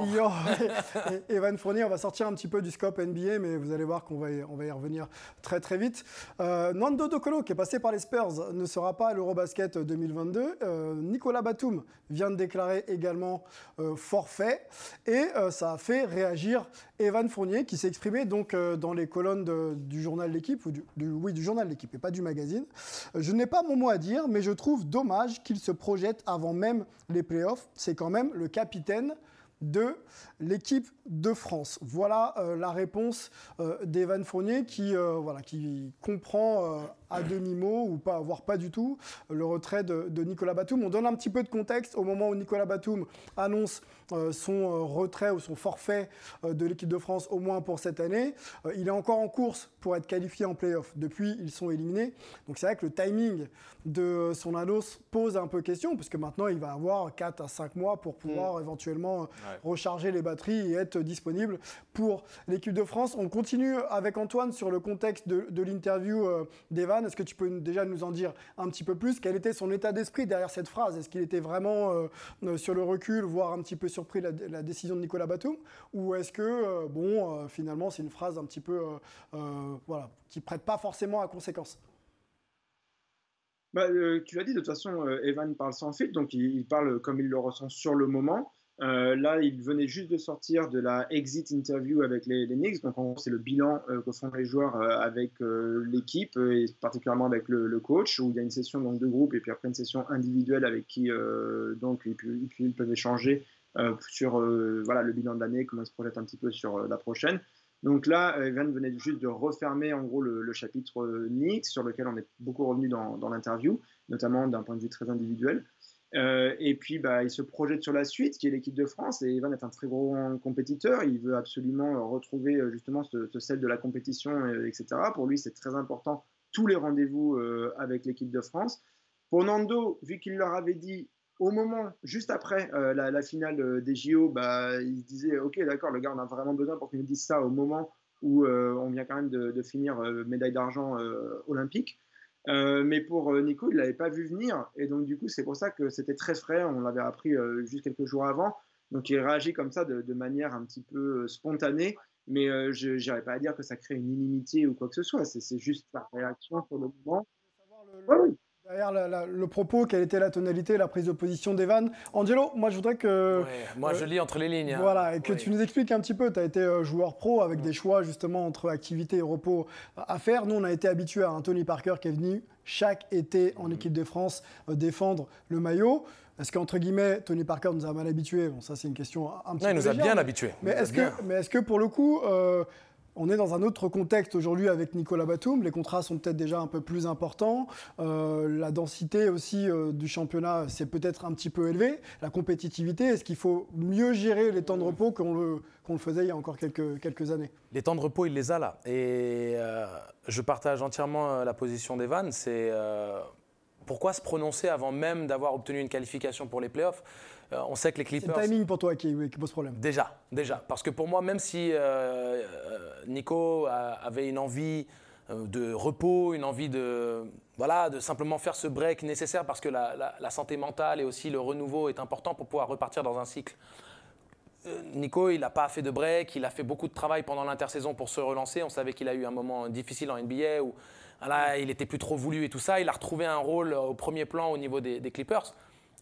Evan Fournier, on va sortir un petit peu du scope NBA, mais vous allez voir qu'on va, y, on va y revenir très très vite. Euh, Nando Docolo, qui est passé par les Spurs, ne sera pas à l'Eurobasket 2022. Euh, Nicolas Batum vient de déclarer également forfait. Et ça a fait réagir Evan Fournier, qui s'est exprimé donc dans les colonnes du journal L'équipe, ou du, oui, du journal L'équipe et pas du magazine. Je n'ai pas mon mot à dire, mais je trouve dommage qu'il se projette avant même les playoffs, c'est quand même le capitaine de l'équipe de France. Voilà euh, la réponse euh, d'Evan Fournier qui, euh, voilà, qui comprend à demi-mot ou pas, voire pas du tout le retrait de, de, Nicolas Batum. On donne un petit peu de contexte au moment où Nicolas Batum annonce son retrait ou son forfait de l'équipe de France au moins pour cette année. il est encore en course pour être qualifié en playoff. Depuis, ils sont éliminés. Donc c'est vrai que le timing de son annonce pose un peu question, puisque maintenant il va avoir 4 à 5 mois pour pouvoir mm. éventuellement recharger les batteries et être disponible pour l'équipe de France. On continue avec Antoine sur le contexte de, l'interview euh, Est-ce que tu peux déjà nous en dire un petit peu plus? Quel était son état d'esprit derrière cette phrase? Est-ce qu'il était vraiment euh, euh, sur le recul, voire un petit peu surpris de la, décision de Nicolas Batum? Ou est-ce que, bon, finalement, c'est une phrase un petit peu, voilà, qui prête pas forcément à conséquence? Bah, tu l'as dit, de toute façon, Evan parle sans fil, donc il, parle comme il le ressent sur le moment. Euh, là, il venait juste de sortir de la exit interview avec les, Knicks. Donc, en gros, c'est le bilan euh, que font les joueurs euh, avec l'équipe et particulièrement avec le, coach, où il y a une session donc, de groupe et puis après une session individuelle avec qui donc, ils, peuvent échanger sur voilà, le bilan de l'année, comment ils se projettent un petit peu sur la prochaine. Donc là, Evan venait juste de refermer en gros le, chapitre Knicks, sur lequel on est beaucoup revenu dans l'interview, notamment d'un point de vue très individuel. Euh, et puis, bah, il se projette sur la suite, qui est l'équipe de France. Et Evan est un très gros compétiteur. Il veut absolument retrouver euh, justement ce, ce sel de la compétition, euh, etc. Pour lui, c'est très important tous les rendez-vous avec l'équipe de France. Pour Nando, vu qu'il leur avait dit au moment, juste après la, finale des JO, bah, il disait Ok, d'accord, le gars, on a vraiment besoin pour qu'il nous dise ça au moment où on vient quand même de finir médaille d'argent olympique. Euh, mais pour euh, Nico, il ne l'avait pas vu venir. Et donc, du coup, c'est pour ça que c'était très frais. On l'avait appris euh, juste quelques jours avant. Donc, il réagit comme ça de, manière un petit peu spontanée. Mais je n'irais pas à dire que ça crée une inimitié ou quoi que ce soit. C'est juste la réaction sur le moment. oui. Derrière le propos, quelle était la tonalité, la prise de position d'Evan Angelo, moi je voudrais que. moi je lis entre les lignes. Hein. Voilà, et que tu nous expliques un petit peu. Tu as été euh, joueur pro avec des choix justement entre activité et repos à faire. Nous, on a été habitués à un Tony Parker qui est venu chaque été en équipe de France euh, défendre le maillot. Est-ce qu'entre guillemets, Tony Parker nous a mal habitués? Bon, ça c'est une question un petit non, peu. il nous a bien habitués. Mais est-ce que, est que pour le coup. Euh, on est dans un autre contexte aujourd'hui avec Nicolas Batum. Les contrats sont peut-être déjà un peu plus importants. Euh, la densité aussi euh, du championnat, c'est peut-être un petit peu élevé. La compétitivité, est-ce qu'il faut mieux gérer les temps de repos qu'on le, faisait il y a encore quelques, quelques années? Les temps de repos, il les a là. Et euh, je partage entièrement la position d'Evan. C'est pourquoi se prononcer avant même d'avoir obtenu une qualification pour les playoffs? Euh, on sait que les Clippers. C'est le timing pour toi qui, pose problème. Déjà, déjà. Parce que pour moi, même si euh, euh, Nico avait une envie de repos, une envie de, voilà, de simplement faire ce break nécessaire parce que la, la santé mentale et aussi le renouveau est important pour pouvoir repartir dans un cycle. Nico, il n'a pas fait de break, il a fait beaucoup de travail pendant l'intersaison pour se relancer. On savait qu'il a eu un moment difficile en NBA où il était plus trop voulu et tout ça. Il a retrouvé un rôle au premier plan au niveau des, des Clippers.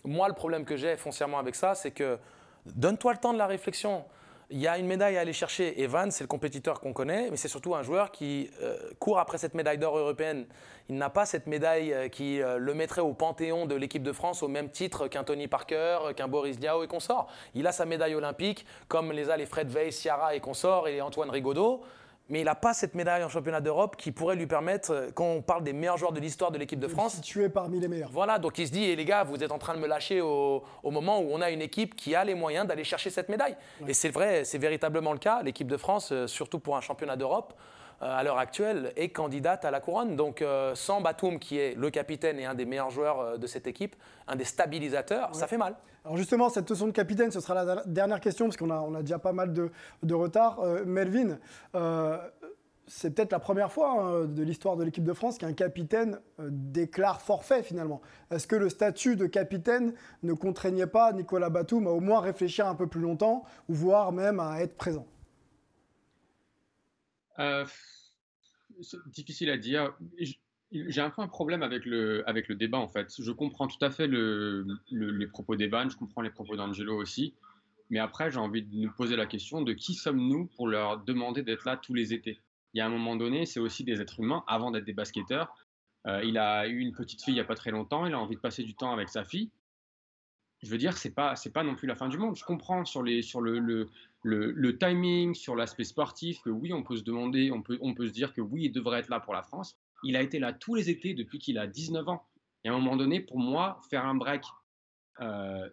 Moi, le problème que j'ai foncièrement avec ça, c'est que donne-toi le temps de la réflexion il y a une médaille à aller chercher. Evan, c'est le compétiteur qu'on connaît, mais c'est surtout un joueur qui euh, court après cette médaille d'or européenne. Il n'a pas cette médaille euh, qui euh, le mettrait au panthéon de l'équipe de France au même titre qu'un Tony Parker, qu'un Boris Diaw et consorts. Il a sa médaille olympique, comme les a les Fred Weiss, Ciara et consorts et Antoine Rigaudot mais il n'a pas cette médaille en championnat d'Europe qui pourrait lui permettre, euh, quand on parle des meilleurs joueurs de l'histoire de l'équipe de France. es parmi les meilleurs. Voilà, donc il se dit, et eh, les gars, vous êtes en train de me lâcher au, moment où on a une équipe qui a les moyens d'aller chercher cette médaille. Et c'est vrai, c'est véritablement le cas. L'équipe de France, euh, surtout pour un championnat d'Europe, à l'heure actuelle, est candidate à la couronne. Donc sans Batum, qui est le capitaine et un des meilleurs joueurs de cette équipe, un des stabilisateurs, ça fait mal. Alors justement, cette leçon de capitaine, ce sera la dernière question, parce qu'on a, on a déjà pas mal de, retard. Euh, Melvin, euh, c'est peut-être la première fois hein, de l'histoire de l'équipe de France qu'un capitaine euh, déclare forfait finalement. Est-ce que le statut de capitaine ne contraignait pas Nicolas Batum à au moins réfléchir un peu plus longtemps, ou voire même à être présent? Difficile à dire. J'ai un peu un problème avec le, avec le débat en fait. Je comprends tout à fait le, les propos d'Evan, je comprends les propos d'Angelo aussi. Mais après, j'ai envie de nous poser la question de qui sommes-nous pour leur demander d'être là tous les étés? Il y a un moment donné, c'est aussi des êtres humains avant d'être des basketteurs. Euh, il a eu une petite fille il n'y a pas très longtemps, il a envie de passer du temps avec sa fille. Je veux dire, c'est pas pas non plus la fin du monde. Je comprends sur les sur le, le, timing, sur l'aspect sportif que oui, on peut se demander, on peut on peut se dire que oui, il devrait être là pour la France. Il a été là tous les étés depuis qu'il a 19 ans. Et à un moment donné, pour moi, faire un break euh,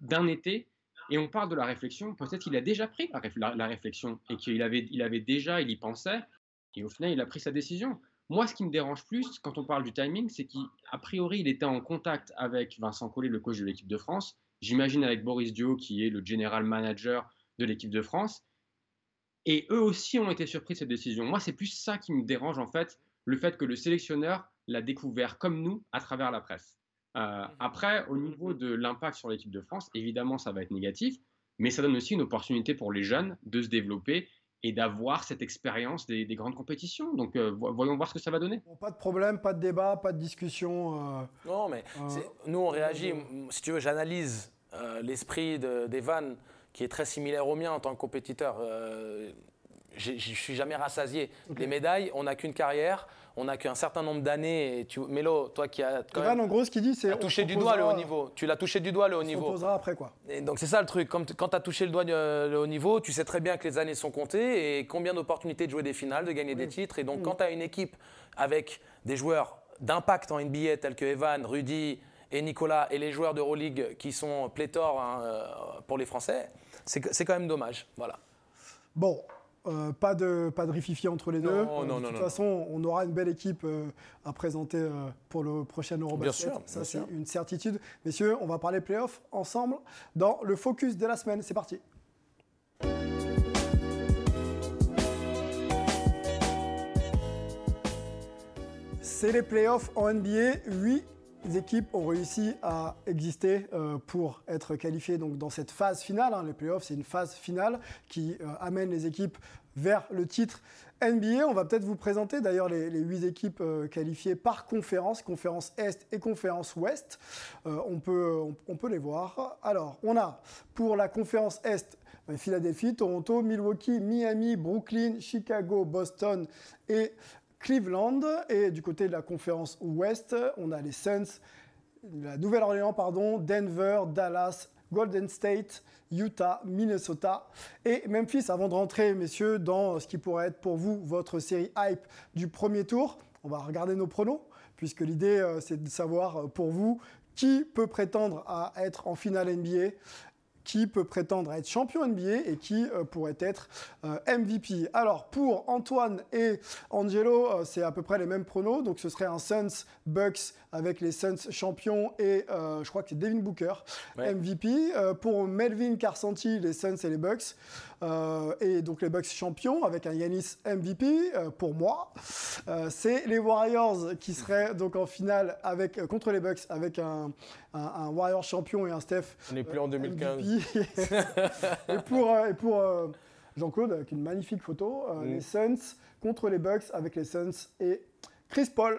d'un été, et on parle de la réflexion, peut-être qu'il a déjà pris la, réflexion et qu'il avait, il avait déjà, il y pensait, et au final, il a pris sa décision. Moi, ce qui me dérange plus quand on parle du timing, c'est qu'a priori, il était en contact avec Vincent Collet, le coach de l'équipe de France. J'imagine avec Boris Dio, qui est le general manager de l'équipe de France. Et eux aussi ont été surpris de cette décision. Moi, c'est plus ça qui me dérange, en fait, le fait que le sélectionneur l'a découvert comme nous à travers la presse. Euh, mhm. après, au niveau de l'impact sur l'équipe de France, évidemment, ça va être négatif, mais ça donne aussi une opportunité pour les jeunes de se développer et d'avoir cette expérience des, grandes compétitions. Donc, euh, voyons voir ce que ça va donner. pas de problème, pas de débat, pas de discussion. Euh, non, mais nous, on réagit. Si tu veux, j'analyse l'esprit d'Evan, qui est très similaire au mien en tant que compétiteur je ne suis jamais rassasié. Les médailles, on n'a qu'une carrière, on n'a qu'un certain nombre d'années. Tu... Mélo, toi qui as quand même, en gros, ce qu'il dit, c'est touché du doigt le haut niveau. Tu l'as touché du doigt le haut niveau. On posera après quoi. Et donc c'est ça le truc. Quand, quand tu as touché le doigt le haut niveau, tu sais très bien que les années sont comptées et combien d'opportunités de jouer des finales, de gagner des titres. Et donc quand tu as une équipe avec des joueurs d'impact en NBA tels que Evan, Rudy et Nicolas et les joueurs d'Euroleague qui sont pléthores hein, euh, pour les Français, c'est quand même dommage. Voilà. Bon, euh, pas de pas de rififi entre les deux. Euh, de toute façon, on aura une belle équipe euh, à présenter pour le prochain Eurobasket. Bien sûr, ça c'est une certitude. Messieurs, on va parler playoffs ensemble dans le focus de la semaine. C'est parti. C'est les playoffs en NBA. 8 les équipes ont réussi à exister pour être qualifiées donc, dans cette phase finale. Hein. Les playoffs, c'est une phase finale qui amène les équipes vers le titre NBA. On va peut-être vous présenter d'ailleurs les, huit équipes euh, qualifiées par conférence, conférence Est et conférence Ouest. Euh, on, peut, on, peut les voir. Alors, on a pour la conférence Est euh, Philadelphie, Toronto, Milwaukee, Miami, Brooklyn, Chicago, Boston et Cleveland. Et du côté de la conférence Ouest, on a les Suns, la Nouvelle-Orléans, pardon, Denver, Dallas, Golden State, Utah, Minnesota et Memphis. Avant de rentrer, messieurs, dans ce qui pourrait être pour vous votre série hype du premier tour, on va regarder nos pronos, puisque l'idée, euh, c'est de savoir euh, pour vous qui peut prétendre à être en finale NBA qui peut prétendre à être champion NBA et qui euh, pourrait être euh, MVP. Alors pour Antoine et Angelo, euh, c'est à peu près les mêmes pronos. Donc ce serait un Suns Bucks avec les Suns champions et je crois que c'est Devin Booker MVP. pour Melvin Carsanti, les Suns et les Bucks. Euh, et donc les Bucks champions avec un Yanis MVP euh, pour moi. Euh, c'est les Warriors qui seraient donc en finale avec, contre les Bucks avec un, un, un Warriors champion et un Steph. On n'est plus en 2015. MVP. et pour, et pour Jean-Claude, avec une magnifique photo, Mm. les Suns contre les Bucks avec les Suns et Chris Paul.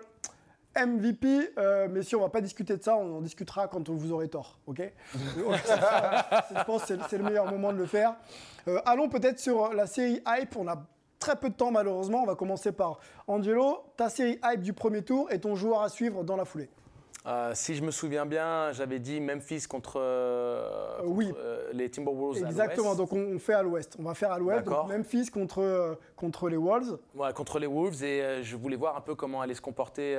MVP, euh, messieurs, on va pas discuter de ça, on en discutera quand vous aurez tort, ok? Je pense que c'est- c'est le meilleur moment de le faire. Euh, allons peut-être sur la série Hype, on a très peu de temps malheureusement, on va commencer par Angelo, ta série Hype du premier tour et ton joueur à suivre dans la foulée. Euh, si je me souviens bien, j'avais dit Memphis contre, euh, contre, oui. euh, les Timberwolves. Exactement, donc on, on fait à l'ouest, on va faire à l'ouest. Memphis contre, contre les Wolves. Ouais, contre les Wolves et je voulais voir un peu comment allait se comporter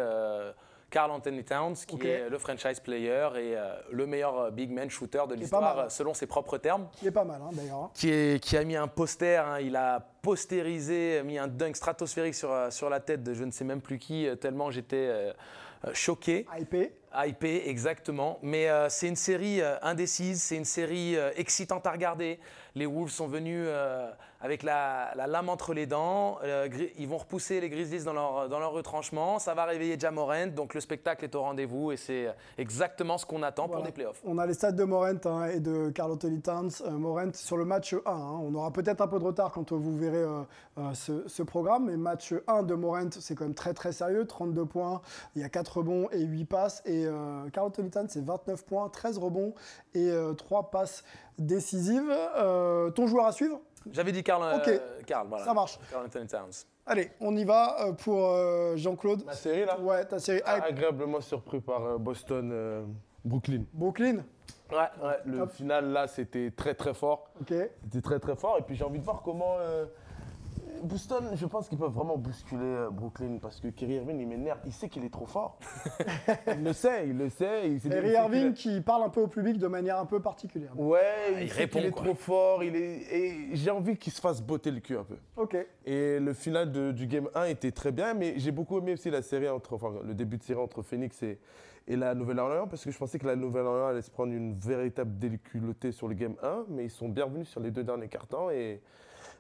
Carl Anthony Towns, qui est le franchise player et le meilleur big man shooter de l'histoire, euh, selon ses propres termes. qui est pas mal hein, d'ailleurs. hein. Qui, est- qui a mis un poster, hein, il a postérisé, mis un dunk stratosphérique sur, sur la tête de je ne sais même plus qui, tellement j'étais choqué. Hypé. Hypé, exactement. Mais euh, c'est une série euh, indécise, c'est une série euh, excitante à regarder. Les Wolves sont venus euh, avec la, la lame entre les dents. Euh, ils vont repousser les Grizzlies dans leur, dans leur retranchement. Ça va réveiller Jamorant. Donc le spectacle est au rendez-vous et c'est exactement ce qu'on attend Voilà. pour des playoffs. On a les stats de Morent hein, et de Carl Anthony Towns. Euh, Morent sur le match 1. hein. On aura peut-être un peu de retard quand vous verrez euh, euh, ce, ce programme. Mais match 1 de Morent, c'est quand même très très sérieux. 32 points, il y a 4 rebonds et 8 passes. Et euh, Carl Anthony Towns, c'est 29 points, 13 rebonds et 3 passes décisives. Euh, ton joueur à suivre? J'avais dit Carl, euh. Carl, voilà. Ça marche. Carl Anthony Towns. Allez, on y va euh, pour euh, Jean-Claude. Ma série là? Ouais, ta série hype. Agréablement surpris par euh, Boston, euh, Brooklyn. Brooklyn. Ouais, ouais, le final là c'était très très fort. Ok. C'était très très fort et puis j'ai envie de voir comment euh, Boston, je pense qu'ils peuvent vraiment bousculer euh, Brooklyn parce que Kyrie Irving il m'énerve, il sait qu'il est trop fort. il le sait, il le sait. Il sait il Kyrie Irving qui parle un peu au public de manière un peu particulière. a- Ouais, il, il sait répond, qu'il est quoi. trop fort, il est et j'ai envie qu'il se fasse botter le cul un peu. Ok. Et le final de- du game 1 était très bien, mais j'ai beaucoup aimé aussi la série entre, enfin, le début de série entre Phoenix et, et la Nouvelle-Orléans, parce que je pensais que la Nouvelle-Orléans allait se prendre une véritable déculottée sur le game 1, mais ils sont bien revenus sur les deux derniers cartons. Et...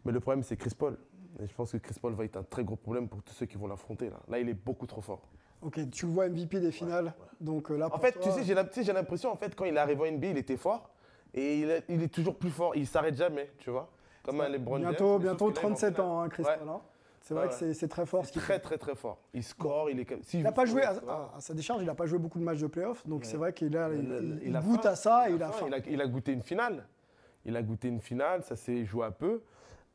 Mais le problème, c'est Chris Paul. Et je pense que Chris Paul va être un très gros problème pour tous ceux qui vont l'affronter. Là. là, il est beaucoup trop fort. Ok, tu le vois MVP des finales. Donc euh, là, En fait, toi- tu sais, j'ai la- tu sais, j'ai l'impression, en fait, quand il arrive en NBA, il était fort, et il est, il est toujours plus fort. Il s'arrête jamais, tu vois. Comme un LeBron bientôt, bientôt sauf qu'il arrive en 37 finale. ans, hein, Chris Ouais. Paul, hein. C'est vrai que c'est- c'est très fort ce C'est qu'il très fait. très très fort. Il score, il est. Il n'a pas joué, à, à- à sa décharge, il n'a pas joué beaucoup de matchs de playoff. Donc c'est vrai qu'il a, il, il- il a goûte faim, à ça et il a faim, faim. Il a, il a goûté une finale. Il a goûté une finale, ça s'est joué un peu.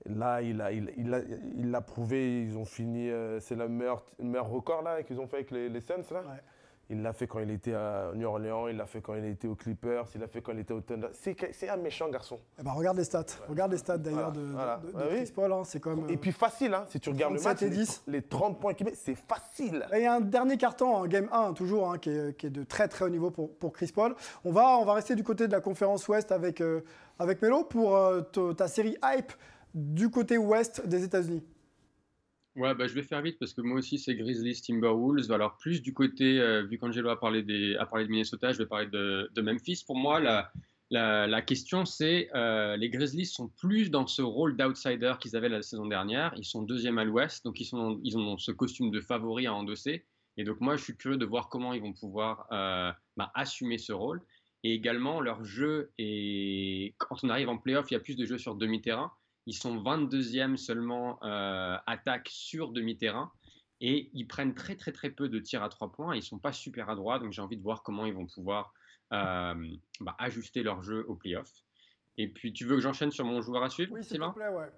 Là, il a, il, il a, il l'a prouvé. Ils ont fini. euh, c'est le meilleur, le meilleur record là qu'ils ont fait avec les, les Suns là. Ouais. Il l'a fait quand il était à New Orleans. Il l'a fait quand il était aux Clippers. Il l'a fait quand il était au Thunder. C'est, un méchant garçon. Eh ben, regarde les stats. Regarde les stats d'ailleurs Voilà, de, de- voilà. de- de Ouais, oui. Chris Paul. hein. C'est quand même. Et puis facile, hein, si tu regardes le 37 match, et les- 10. Les, 30 points qu'il met, c'est facile. Il y a un dernier carton en game 1, toujours, hein, qui, est, qui est de très très haut niveau pour, pour Chris Paul. On va, on va rester du côté de la conférence Ouest avec, euh, avec Melo pour euh, ta série Hype du côté Ouest des États-Unis. Ouais, bah, je vais faire vite parce que moi aussi c'est Grizzlies Timberwolves. Alors plus du côté, euh, vu qu'Angelo a parlé a parlé de Minnesota, je vais parler de, Memphis. Pour moi, la, la, la question c'est euh, les Grizzlies sont plus dans ce rôle d'outsider qu'ils avaient la saison dernière. Ils sont deuxième à l'Ouest, donc ils sont, ils ont ce costume de favori à endosser. Et donc moi, je suis curieux de voir comment ils vont pouvoir euh, bah, assumer ce rôle. Et également leur jeu et quand on arrive en playoff, il y a plus de jeux sur demi-terrain. Ils sont 22e seulement euh, attaque sur demi-terrain et ils prennent très très très peu de tirs à trois points. Ils sont pas super adroits, donc j'ai envie de voir comment ils vont pouvoir euh, bah, ajuster leur jeu au playoff. Et puis tu veux que j'enchaîne sur mon joueur à suivre, Oui, s'il Sylvain? te plaît, ouais.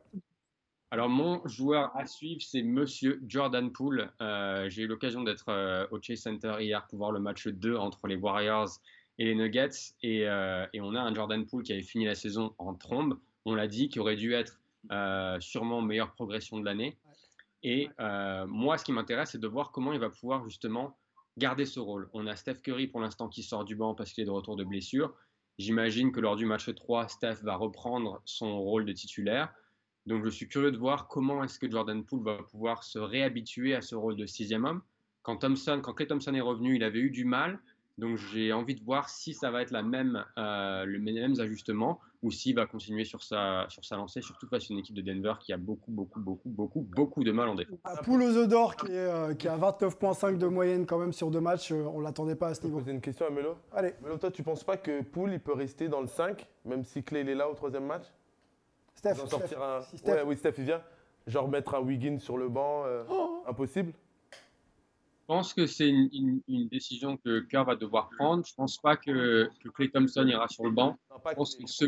alors, mon joueur à suivre, c'est Monsieur Jordan Poole. Euh, J'ai eu l'occasion d'être au Chase Center hier pour voir le match 2 entre les Warriors et les Nuggets. Et, euh, et on a un Jordan Poole qui avait fini la saison en trombe. On l'a dit, qui aurait dû être euh, sûrement meilleure progression de l'année. Et euh, moi, ce qui m'intéresse, c'est de voir comment il va pouvoir justement garder ce rôle. On a Steph Curry pour l'instant qui sort du banc parce qu'il est de retour de blessure. J'imagine que lors du match 3, Steph va reprendre son rôle de titulaire. Donc je suis curieux de voir comment est-ce que Jordan Poole va pouvoir se réhabituer à ce rôle de sixième homme. Quand Thompson, quand Clay Thompson est revenu, il avait eu du mal. Donc j'ai envie de voir si ça va être la même, euh, le mêmes ajustements ou s'il va continuer sur sa, sur sa lancée, surtout face à une équipe de Denver qui a beaucoup, beaucoup, beaucoup, beaucoup, beaucoup de mal en défense. La poule aux œufs d'or qui est, euh, qui a 29,5 de moyenne quand même sur deux matchs, euh, on l'attendait pas à ce Je niveau. poser une question à Melo? Allez, Melo, toi, tu penses pas que Poole, il peut rester dans le 5, même si Clay il est là au troisième match? Steph, D'en Steph, sortir un... si Steph- Ouais, oui, Steph, il vient. Genre mettre un Wiggins sur le banc, euh, Oh. impossible? Je pense que c'est une, une- une décision que Kerr va devoir prendre. Je pense pas que, que Clay Thompson ira sur le banc. Je pense que ce-.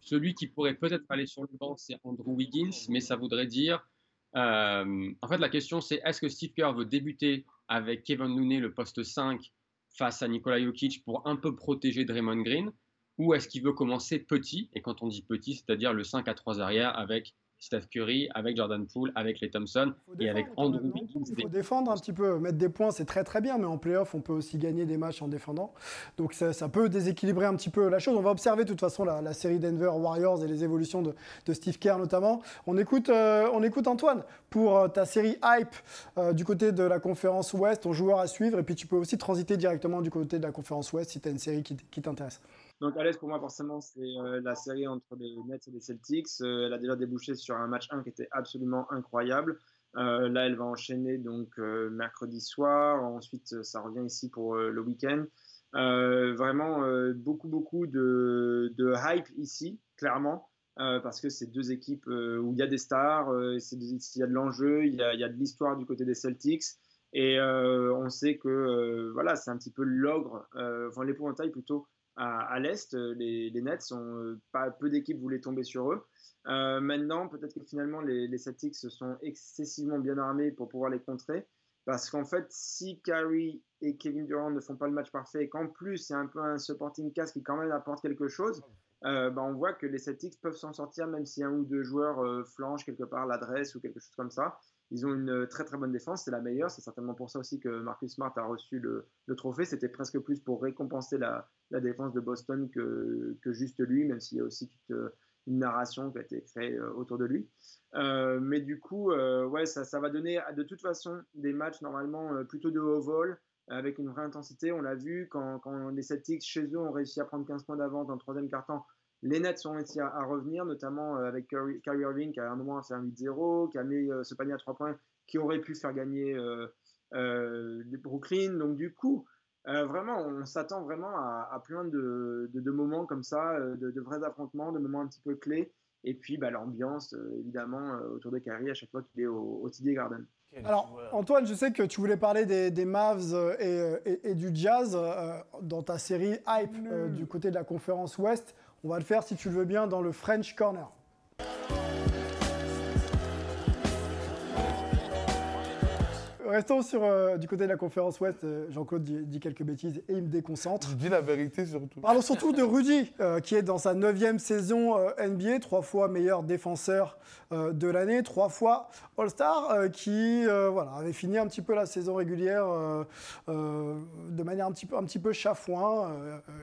Celui qui pourrait peut-être aller sur le banc, c'est Andrew Wiggins, mais ça voudrait dire. euh, en fait, la question, c'est est-ce que Steve Kerr veut débuter avec Kevin Looney, le poste 5, face à Nikola Jokic pour un peu protéger Draymond Green, ou est-ce qu'il veut commencer petit Et quand on dit petit, c'est-à-dire le 5 à 3 arrière avec Steph Curry, avec Jordan Poole, avec les Thompson et avec Andrew Wiggins. Il faut défendre un petit peu. Mettre des points, c'est très très bien, mais en playoff, on peut aussi gagner des matchs en défendant. Donc ça, ça peut déséquilibrer un petit peu la chose. On va observer de toute façon la, la série Denver Warriors et les évolutions de, de Steve Kerr notamment. On écoute, euh, on écoute Antoine pour euh, ta série Hype euh, du côté de la conférence Ouest, ton joueur à suivre. Et puis tu peux aussi transiter directement du côté de la conférence Ouest si tu as une série qui t'intéresse. Donc à l'aise pour moi forcément c'est euh, la série entre les Nets et les Celtics. Euh, elle a déjà débouché sur un match 1 qui était absolument incroyable. Euh, là elle va enchaîner donc mercredi soir. Ensuite ça revient ici pour le week-end. Vraiment beaucoup beaucoup de, hype ici clairement. parce que c'est deux équipes où il y a des stars, il y a de l'enjeu, il y y a de l'histoire du côté des Celtics. Et on sait que voilà, c'est un petit peu l'ogre, enfin l'épouvantail plutôt à, l'Est. euh, Les, Nets, ont, euh, pas peu d'équipes voulaient tomber sur eux. Euh, maintenant, peut-être que finalement, les, les Celtics sont excessivement bien armés pour pouvoir les contrer. Parce qu'en fait, si Kyrie et Kevin Durant ne font pas le match parfait et qu'en plus, a un peu un supporting cast qui quand même apporte quelque chose, euh, bah, on voit que les Celtics peuvent s'en sortir même si un ou deux joueurs euh, flanchent quelque part l'adresse ou quelque chose comme ça. Ils ont une très très bonne défense, c'est la meilleure. C'est certainement pour ça aussi que Marcus Smart a reçu le, trophée. C'était presque plus pour récompenser la, défense de Boston que, juste lui, même s'il y a aussi toute euh, une narration qui a été créée euh, autour de lui. Euh, mais du coup, euh, ouais, ça, ça va donner de toute façon des matchs normalement euh, plutôt de haut vol, avec une vraie intensité. On l'a vu quand, quand les Celtics chez eux ont réussi à prendre 15 points d'avance dans le troisième quart-temps. Les Nets ont réussi à, à revenir, notamment euh, avec Kyrie, Irving qui a un moment fait un 8-0, qui a mis ce panier à 3 points qui aurait pu faire gagner euh, euh, Brooklyn. Donc du coup, euh, vraiment, on s'attend vraiment à, à plein de, moments comme ça, de, vrais affrontements, de moments un petit peu clés. Et puis bah, l'ambiance, évidemment, autour de Kyrie à chaque fois qu'il est au, au TD Garden. Alors, Antoine, je sais que tu voulais parler des, des Mavs euh, et, euh, et- et du Jazz euh, dans ta série Hype euh, du côté de la conférence Ouest. On va le faire, si tu le veux bien, dans le French Corner. Restons sur, euh, du côté de la conférence Ouest. Euh, Jean-Claude dit, dit quelques bêtises et il me déconcentre. Je dis la vérité surtout. Parlons surtout de Rudy, euh, qui est dans sa neuvième saison NBA, trois fois meilleur défenseur de l'année, trois fois All-Star, qui voilà, avait fini un petit peu la saison régulière de manière un petit peu, un petit peu chafouin.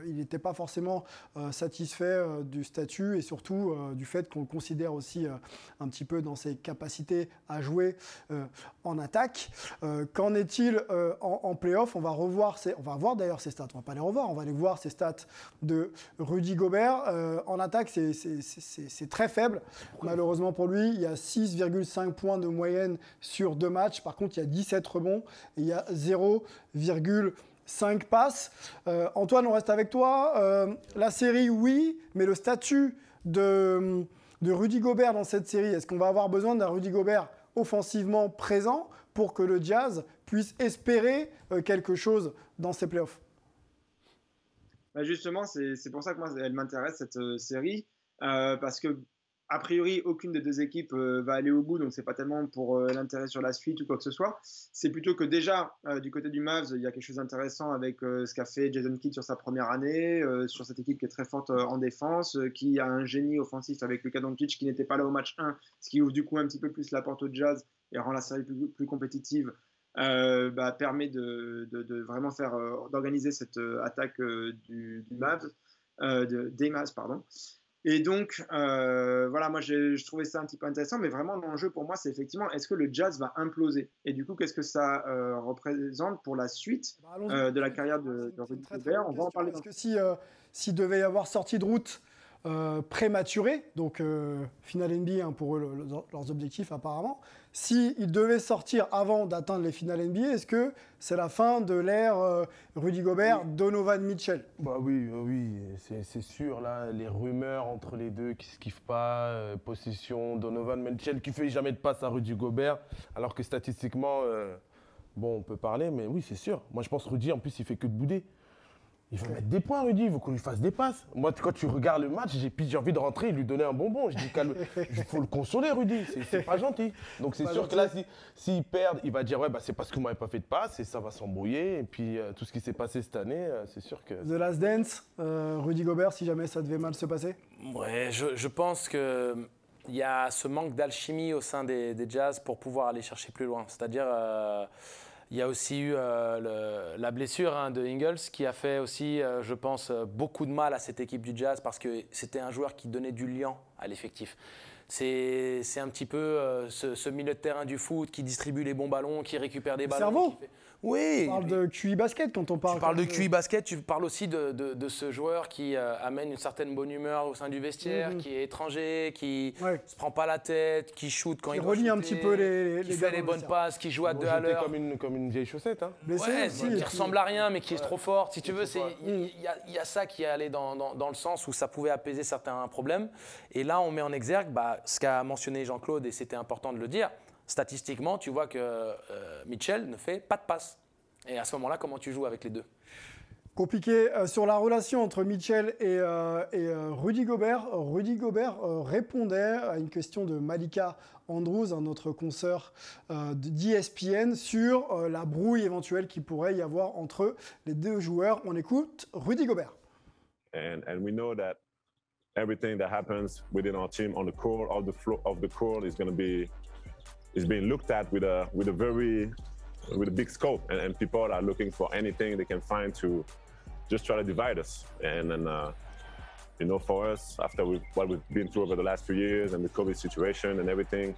Il n'était pas forcément satisfait du statut et surtout du fait qu'on le considère aussi un petit peu dans ses capacités à jouer en attaque. Euh, Qu'en est-il euh, en, en playoff? On va revoir, on va voir d'ailleurs ses stats. On va pas les revoir, on va aller voir ses stats de Rudy Gobert. Euh, en attaque, c'est- très faible. Malheureusement pour lui, il y a 6,5 points de moyenne sur deux matchs. Par contre, il y a 17 rebonds et il y a 0,5 passes. Euh, Antoine, on reste avec toi. Euh, la série, oui, mais le statut de, de Rudy Gobert dans cette série, est-ce qu'on va avoir besoin d'un Rudy Gobert offensivement présent pour que le Jazz puisse espérer euh, quelque chose dans ces playoffs. Bah, justement, c'est c'est pour ça que moi, elle m'intéresse cette euh, série, euh, parce que a priori, aucune des deux équipes euh, va aller au bout, donc c'est pas tellement pour euh, l'intérêt sur la suite ou quoi que ce soit. C'est plutôt que déjà, euh, du côté du Mavs, il y a quelque chose d'intéressant avec ce qu'a fait Jason Kidd sur sa première année, sur cette équipe qui est très forte en défense, qui a un génie offensif avec Luka Doncic qui n'était pas là au match 1, ce qui ouvre du coup un petit peu plus la porte au Jazz et rend la série plus, compétitive. bah, permet de, vraiment faire d'organiser cette attaque du, du Mavs, de, des Mavs, pardon. Et donc, euh, voilà, moi, je trouvais ça un petit peu intéressant, mais vraiment, l'enjeu pour moi, c'est effectivement, est-ce que le jazz va imploser? Et du coup, qu'est-ce que ça euh, représente pour la suite Bah, euh, de la carrière de, C'est de Rudy Gobert On va en parler dans que si, s'il devait y avoir sortie de route euh, prématurée, donc euh, finale NBA hein, pour eux, le- le- leurs objectifs apparemment, s'ils devaient sortir avant d'atteindre les finales NBA, est-ce que c'est la fin de l'ère euh, Rudy Gobert, Donovan Mitchell? Bah oui, euh, oui, c'est sûr, là, les rumeurs entre les deux qui se kiffent pas, possession, Donovan Mitchell qui fait jamais de passe à Rudy Gobert, alors que statistiquement, bon, on peut parler, mais oui, c'est sûr. Moi, je pense Rudy, en plus, il fait que de bouder. Il veut mettre des points, Rudy, il veut qu'on lui fasse des passes. Moi, quand tu regardes le match, j'ai j'ai envie de rentrer et lui donner un bonbon. Je dis, calme, il faut le consoler, Rudy, c'est- pas gentil. Donc c'est sûr que là, si- s'il perd, il va dire, ouais, bah, c'est parce que vous m'avez pas fait de passe et ça va s'embrouiller. Et puis euh, tout ce qui s'est passé cette année, euh, c'est sûr que. The Last Dance, euh, Rudy Gobert, si jamais ça devait mal se passer Ouais, je, je pense que il y a ce manque d'alchimie au sein des, des Jazz pour pouvoir aller chercher plus loin. C'est-à-dire, euh, il y a aussi eu euh, le- la blessure hein, de Ingles qui a fait aussi, euh, je pense, euh, beaucoup de mal à cette équipe du Jazz parce que c'était un joueur qui donnait du lien à l'effectif. C'est un petit peu euh, ce, ce milieu de terrain du foot qui distribue les bons ballons, qui récupère des ballons. cerveau. fait- Oui. On parle de QI basket quand on parle. Tu parles de quand- QI basket, tu parles aussi de, de- de ce joueur qui euh, amène une certaine bonne humeur au sein du vestiaire, Mhm. qui est étranger, qui Ouais. se prend pas la tête, qui shoot quand Qui il relie un shooter, petit peu les- qui les fait gars les bonnes vestiaire. passes, qui joue à Ils deux à l'heure. comme une, comme une vieille chaussette. Hein. Blessé Ouais, aussi, qui ressemble à rien, mais qui est trop forte. Si tu veux, c'est- il y, a- il y a ça qui est allé dans, dans- dans le sens où ça pouvait apaiser certains problèmes. Et là, on met en exergue bah, ce qu'a mentionné Jean-Claude, et c'était important de le dire. Statistiquement, tu vois que euh, Mitchell ne fait pas de passe. Et à ce moment-là, comment tu joues avec les deux? Compliqué euh, sur la relation entre Mitchell et, euh, et, euh, Rudy Gobert. Rudy Gobert euh, répondait à une question de Malika Andrews, un autre consoeur euh, de- d'ESPN, sur euh, la brouille éventuelle qu'il pourrait y avoir entre les deux joueurs. On écoute Rudy Gobert. and and we know that everything that happens within our team on the core of the floor of the core is going to be is being looked at with a with a very with a big scope and, and people are looking for anything they can find to just try to divide us. And then uh, you know for us after we, what we've been through over the last few years and the covid situation and everything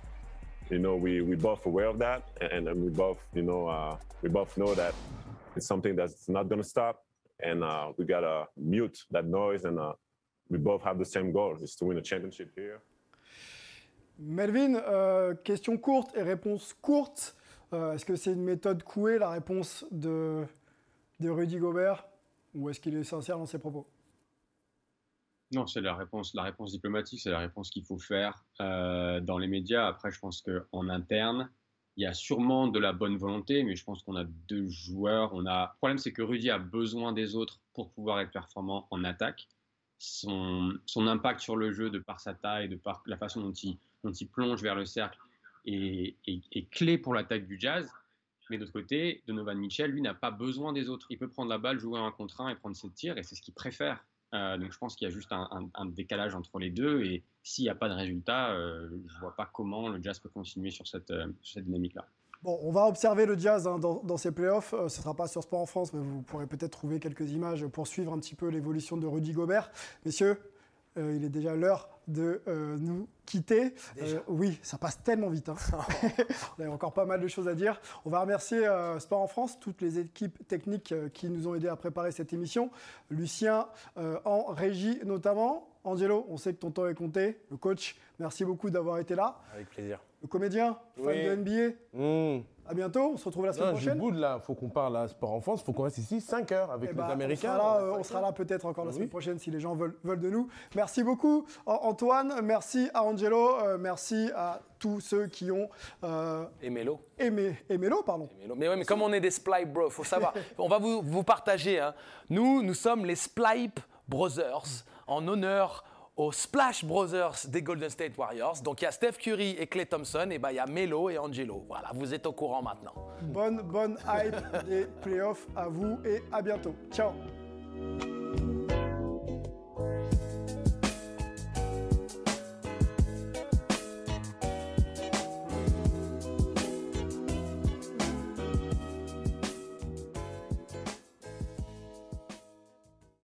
you know we we both aware of that and, and we both you know uh, we both know that it's something that's not going to stop. And uh, we got to mute that noise and uh, we both have the same goal is to win a championship here Melvin, euh, question courte et réponse courte. Euh, est-ce que c'est une méthode couée, la réponse de, Rudy Gobert, ou est-ce qu'il est sincère dans ses propos? Non, c'est la réponse, la réponse diplomatique, c'est la réponse qu'il faut faire euh, dans les médias. Après, je pense qu'en interne, il y a sûrement de la bonne volonté, mais je pense qu'on a deux joueurs. On a... Le problème, c'est que Rudy a besoin des autres pour pouvoir être performant en attaque. Son, impact sur le jeu, de par sa taille, de par la façon dont il, plonge vers le cercle, est, clé pour l'attaque du Jazz. Mais d'autre côté, Donovan Mitchell, lui, n'a pas besoin des autres. Il peut prendre la balle, jouer un contre un et prendre ses tirs, et c'est ce qu'il préfère. Euh, donc je pense qu'il y a juste un décalage entre les deux, et s'il n'y a pas de résultat, euh, je ne vois pas comment le Jazz peut continuer sur cette, euh, sur cette dynamique-là. Bon, on va observer le jazz hein, dans, dans ces playoffs. Euh, ce ne sera pas sur Sport en France, mais vous pourrez peut-être trouver quelques images pour suivre un petit peu l'évolution de Rudy Gobert. Messieurs, euh, il est déjà l'heure de euh, nous quitter. Euh, oui, ça passe tellement vite. hein. on a encore pas mal de choses à dire. On va remercier Sport en France, toutes les équipes techniques qui nous ont aidés à préparer cette émission. Lucien en régie notamment. Angelo, on sait que ton temps est compté. Le coach, merci beaucoup d'avoir été là. Avec plaisir. Le comédien, fan Oui. de NBA, Mmh. à bientôt. On se retrouve la semaine Non, je prochaine. boude là, faut qu'on parle à Sport en France, faut qu'on reste ici 5 heures avec Eh les ben, Américains. On sera là, on euh, on sera là peut-être encore la Oui. semaine prochaine si les gens veulent, veulent de nous. Merci beaucoup An- Antoine, merci à Angelo, euh, merci à tous ceux qui ont euh, Et Mélo aimé, aimé l'eau, pardon. Mais, mais ouais, mais comme on est des Splipe Bros, faut savoir. on va vous, vous partager. hein. Nous, nous sommes les Splipe Brothers en honneur aux Splash Brothers des Golden State Warriors. Donc il y a Steph Curry et Clay Thompson, et ben il y a Melo et Angelo. Voilà, vous êtes au courant maintenant. Bonne, bonne hype des playoffs à vous et à bientôt. Ciao